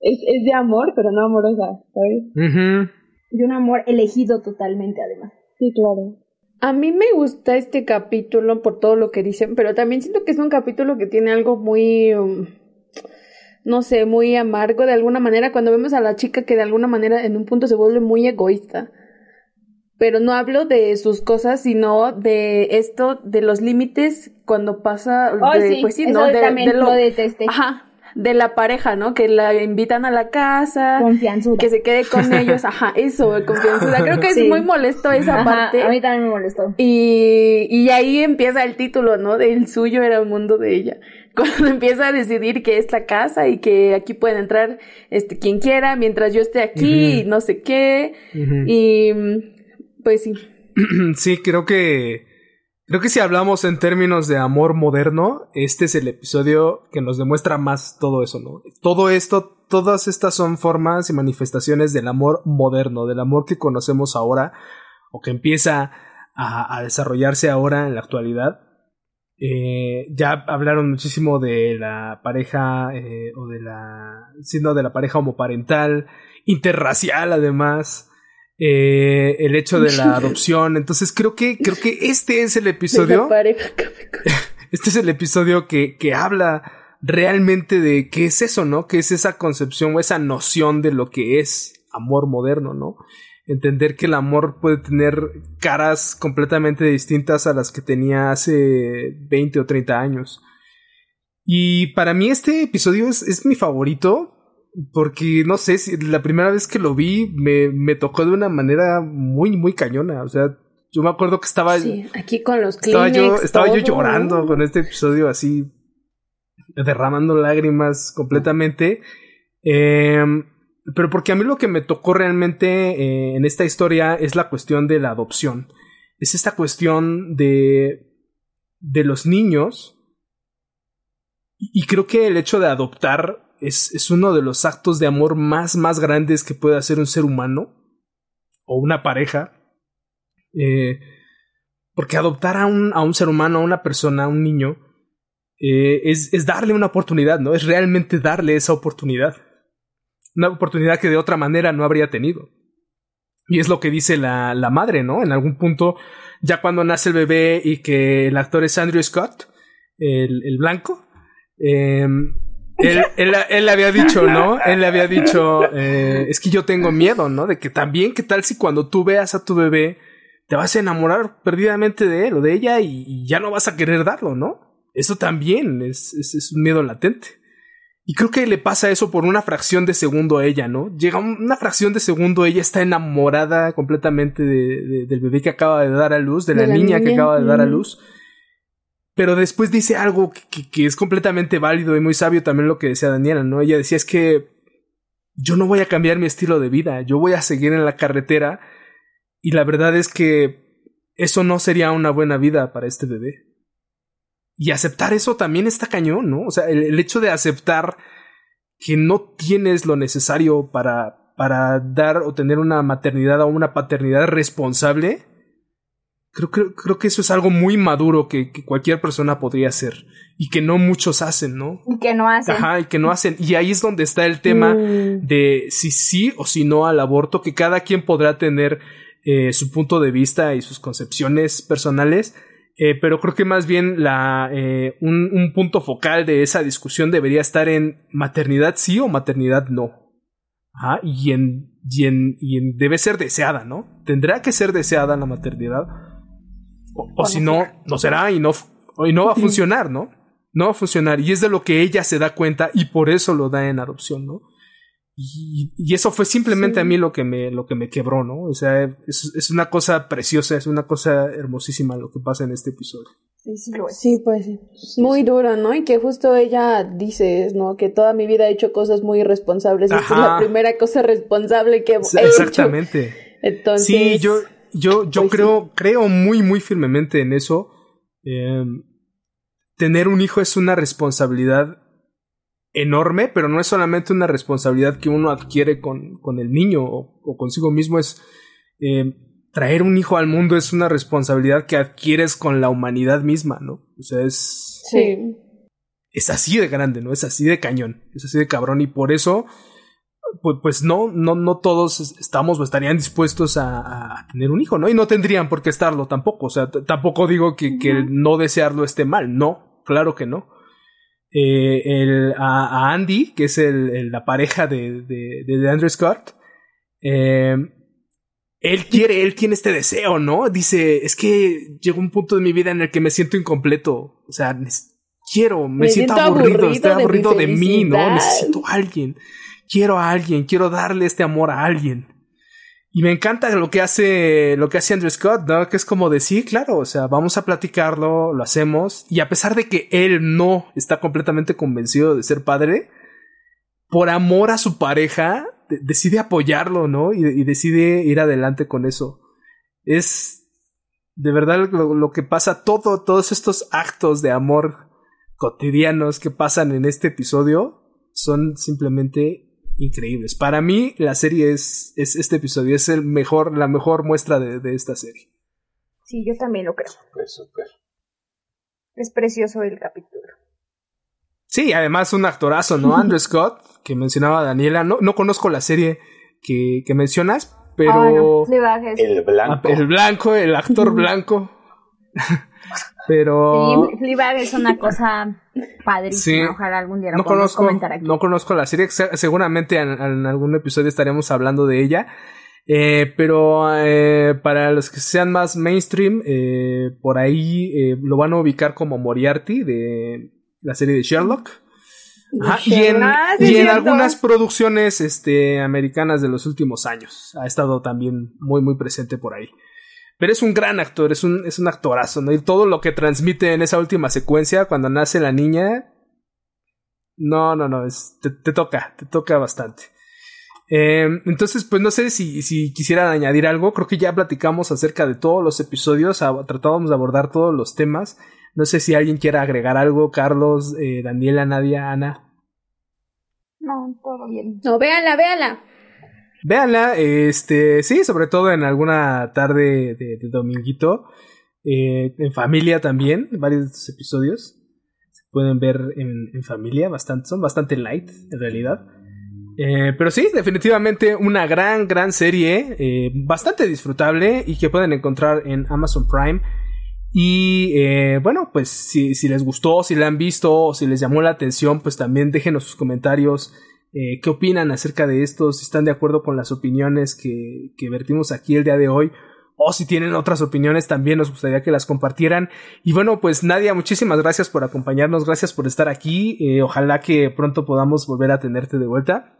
es, es de amor, pero no amorosa, ¿sabes? Y un amor elegido totalmente, además. Sí, claro. A mí me gusta este capítulo por todo lo que dicen, pero también siento que es un capítulo que tiene algo muy, um, no sé, muy amargo de alguna manera, cuando vemos a la chica que de alguna manera en un punto se vuelve muy egoísta pero no hablo de sus cosas, sino de esto, de los límites cuando pasa, de, pues sí, ¿no? De, lo, Ajá, de la pareja, ¿no? Que la invitan a la casa, que se quede con [LAUGHS] ellos, ajá, eso, confianzuda. Creo que es muy molesto esa parte. A mí también me molestó. Y, y ahí empieza el título, ¿no? Del suyo era un mundo de ella. [LAUGHS] Cuando empieza a decidir que es la casa y que aquí pueden entrar este quien quiera mientras yo esté aquí y no sé qué. Y pues sí. [CLEARS THROAT] sí, creo que. Creo que si hablamos en términos de amor moderno, este es el episodio que nos demuestra más todo eso, ¿no? Todo esto, todas estas son formas y manifestaciones del amor moderno, del amor que conocemos ahora, o que empieza a, desarrollarse ahora en la actualidad. Eh, ya hablaron muchísimo de la pareja eh, o de la sino de la pareja homoparental interracial además eh, el hecho de la [LAUGHS] adopción. Entonces creo que, creo que este es el episodio. [LAUGHS] este es el episodio que, que habla realmente de qué es eso, ¿no? ¿Qué es esa concepción o esa noción de lo que es amor moderno, ¿no? Entender que el amor puede tener caras completamente distintas a las que tenía hace 20 o 30 años. Y para mí este episodio es, es mi favorito porque no sé si la primera vez que lo vi me, me tocó de una manera muy, muy cañona. O sea, yo me acuerdo que estaba. Sí, aquí con los Estaba yo, estaba yo llorando con este episodio así, derramando lágrimas completamente. Em, pero porque a mí lo que me tocó realmente eh, en esta historia es la cuestión de la adopción. Es esta cuestión de. de los niños. Y creo que el hecho de adoptar es, uno de los actos de amor más, más grandes que puede hacer un ser humano o una pareja. Eh, porque adoptar a un, a un, ser humano, a una persona, a un niño, eh, es, es, darle una oportunidad, ¿no? Es realmente darle esa oportunidad. Una oportunidad que de otra manera no habría tenido. Y es lo que dice la, la madre, ¿no? En algún punto, ya cuando nace el bebé y que el actor es Andrew Scott, el, el blanco, eh, él, él, le había dicho, ¿no? Él le había dicho, eh, es que yo tengo miedo, ¿no? De que también, ¿qué tal si cuando tú veas a tu bebé, te vas a enamorar perdidamente de él o de ella y, ya no vas a querer darlo, ¿no? Eso también es, es, un miedo latente. Y creo que le pasa eso por una fracción de segundo a ella, ¿no? Llega una fracción de segundo, ella está enamorada completamente de, del bebé que acaba de dar a luz, de, la, niña, que acaba de dar a luz. Pero después dice algo que, es completamente válido y muy sabio también lo que decía Daniela, ¿no? Ella decía es que yo no voy a cambiar mi estilo de vida, yo voy a seguir en la carretera y la verdad es que eso no sería una buena vida para este bebé. Y aceptar eso también está cañón, ¿no? O sea, el, hecho de aceptar que no tienes lo necesario para, para dar o tener una maternidad o una paternidad responsable, creo, creo, creo que eso es algo muy maduro que, que, cualquier persona podría hacer y que no muchos hacen, ¿no? Y que no hacen. Ajá, y que no hacen. Y ahí es donde está el tema Mm. de si sí o si no al aborto, que cada quien podrá tener eh, su punto de vista y sus concepciones personales, eh, pero creo que más bien la, eh, un, un punto focal de esa discusión debería estar en maternidad sí o maternidad no. Ajá, y en, y en, y en debe ser deseada, ¿no? Tendrá que ser deseada la maternidad. O, o si no, no será y no, y no va a funcionar, ¿no? No va a funcionar. Y es de lo que ella se da cuenta y por eso lo da en adopción, ¿no? Y, y eso fue simplemente Sí. a mí lo que me, lo que me quebró, ¿no? O sea, es, es una cosa preciosa, es una cosa hermosísima lo que pasa en este episodio. Sí, sí lo es. Sí, pues sí. Muy duro, ¿no? Y que justo ella dice, ¿no? Que toda mi vida he hecho cosas muy irresponsables. Esta es la primera cosa responsable que he hecho. Exactamente. Entonces. Sí, yo, yo, yo pues sí. creo, creo muy, muy firmemente en eso. Eh, tener un hijo es una responsabilidad enorme, pero no es solamente una responsabilidad que uno adquiere con, con el niño o, o consigo mismo, es eh, traer un hijo al mundo es una responsabilidad que adquieres con la humanidad misma, ¿no? O sea, es, Sí. es así de grande, ¿no? Es así de cañón, es así de cabrón y por eso, pues, pues no, no, no todos es- estamos o estarían dispuestos a, a tener un hijo, ¿no? Y no tendrían por qué estarlo tampoco, o sea, tampoco digo que, que el no desearlo esté mal, no, claro que no. Eh, el, a, a Andy, que es el, el- la pareja de, de, de Andrew Scott, eh, él quiere, él tiene este deseo, ¿no? Dice, es que llegó un punto de mi vida en el que me siento incompleto, o sea, quiero, me, Me siento, siento aburrido, aburrido estoy aburrido de, mí, ¿no? Necesito a alguien, quiero a alguien, quiero darle este amor a alguien. Y me encanta lo que hace, lo que hace Andrew Scott, ¿no? Que es como decir, claro, o sea, vamos a platicarlo, lo hacemos, y a pesar de que él no está completamente convencido de ser padre, por amor a su pareja, de- decide apoyarlo, ¿no? Y, y decide ir adelante con eso. Es de verdad lo, lo que pasa, todo, todos estos actos de amor cotidianos que pasan en este episodio son simplemente increíbles. Para mí, la serie es, es este episodio, es el mejor, la mejor muestra de, de esta serie. Sí, yo también lo creo. Súper, súper. Es precioso el capítulo. Sí, además un actorazo, ¿no? Andrew [LAUGHS] Scott, que mencionaba Daniela. No, no conozco la serie que, que mencionas, pero Ah, no, Fleabag es- El blanco. el blanco, el actor [LAUGHS] blanco. [LAUGHS] pero Sí, Fleabag es una cosa padrísima. Sí. Ojalá algún día lo no conozco, comentar aquí. no conozco la serie. Se- Seguramente en, en algún episodio estaremos hablando de ella. Eh, pero eh, para los que sean más mainstream, eh, por ahí lo van a ubicar como Moriarty de la serie de Sherlock. Ajá, y en, Ah, sí, y en cierto. algunas producciones este, americanas de los últimos años. Ha estado también muy, muy presente por ahí. Pero es un gran actor, es un, es un actorazo, ¿no? Y todo lo que transmite en esa última secuencia, cuando nace la niña. No, no, no, es- te, te toca, te toca bastante. Eh, entonces, pues no sé si, si quisieran añadir algo. Creo que ya platicamos acerca de todos los episodios, tratábamos de abordar todos los temas. No sé si alguien quiera agregar algo, Carlos, eh, Daniela, Nadia, Ana. No, todo bien. No, véanla, véanla. Véanla, este, sí, sobre todo en alguna tarde de, de dominguito, eh, en familia también, varios de estos episodios se pueden ver en, familia, son bastante light en realidad. Eh, pero sí, definitivamente una gran, gran serie, eh, bastante disfrutable y que pueden encontrar en Amazon Prime. Y bueno, pues si, si les gustó, si la han visto si les llamó la atención, pues también déjenos sus comentarios. Eh, ¿Qué opinan acerca de esto? Si están de acuerdo con las opiniones que, que vertimos aquí el día de hoy. O si tienen otras opiniones, también nos gustaría que las compartieran. Y bueno, pues Nadia, muchísimas gracias por acompañarnos, gracias por estar aquí. Eh, ojalá que pronto podamos volver a tenerte de vuelta.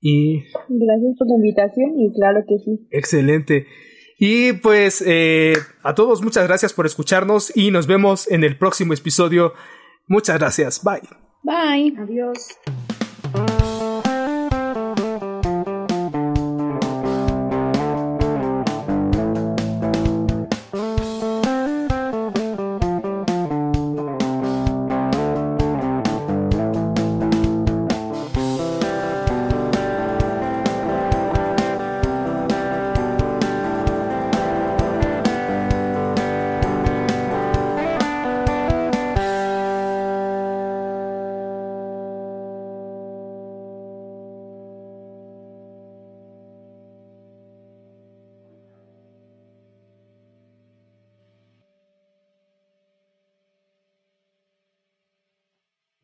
Y Gracias por la invitación y claro que sí. Excelente. Y pues eh, a todos muchas gracias por escucharnos y nos vemos en el próximo episodio. Muchas gracias. Bye. Bye. Adiós.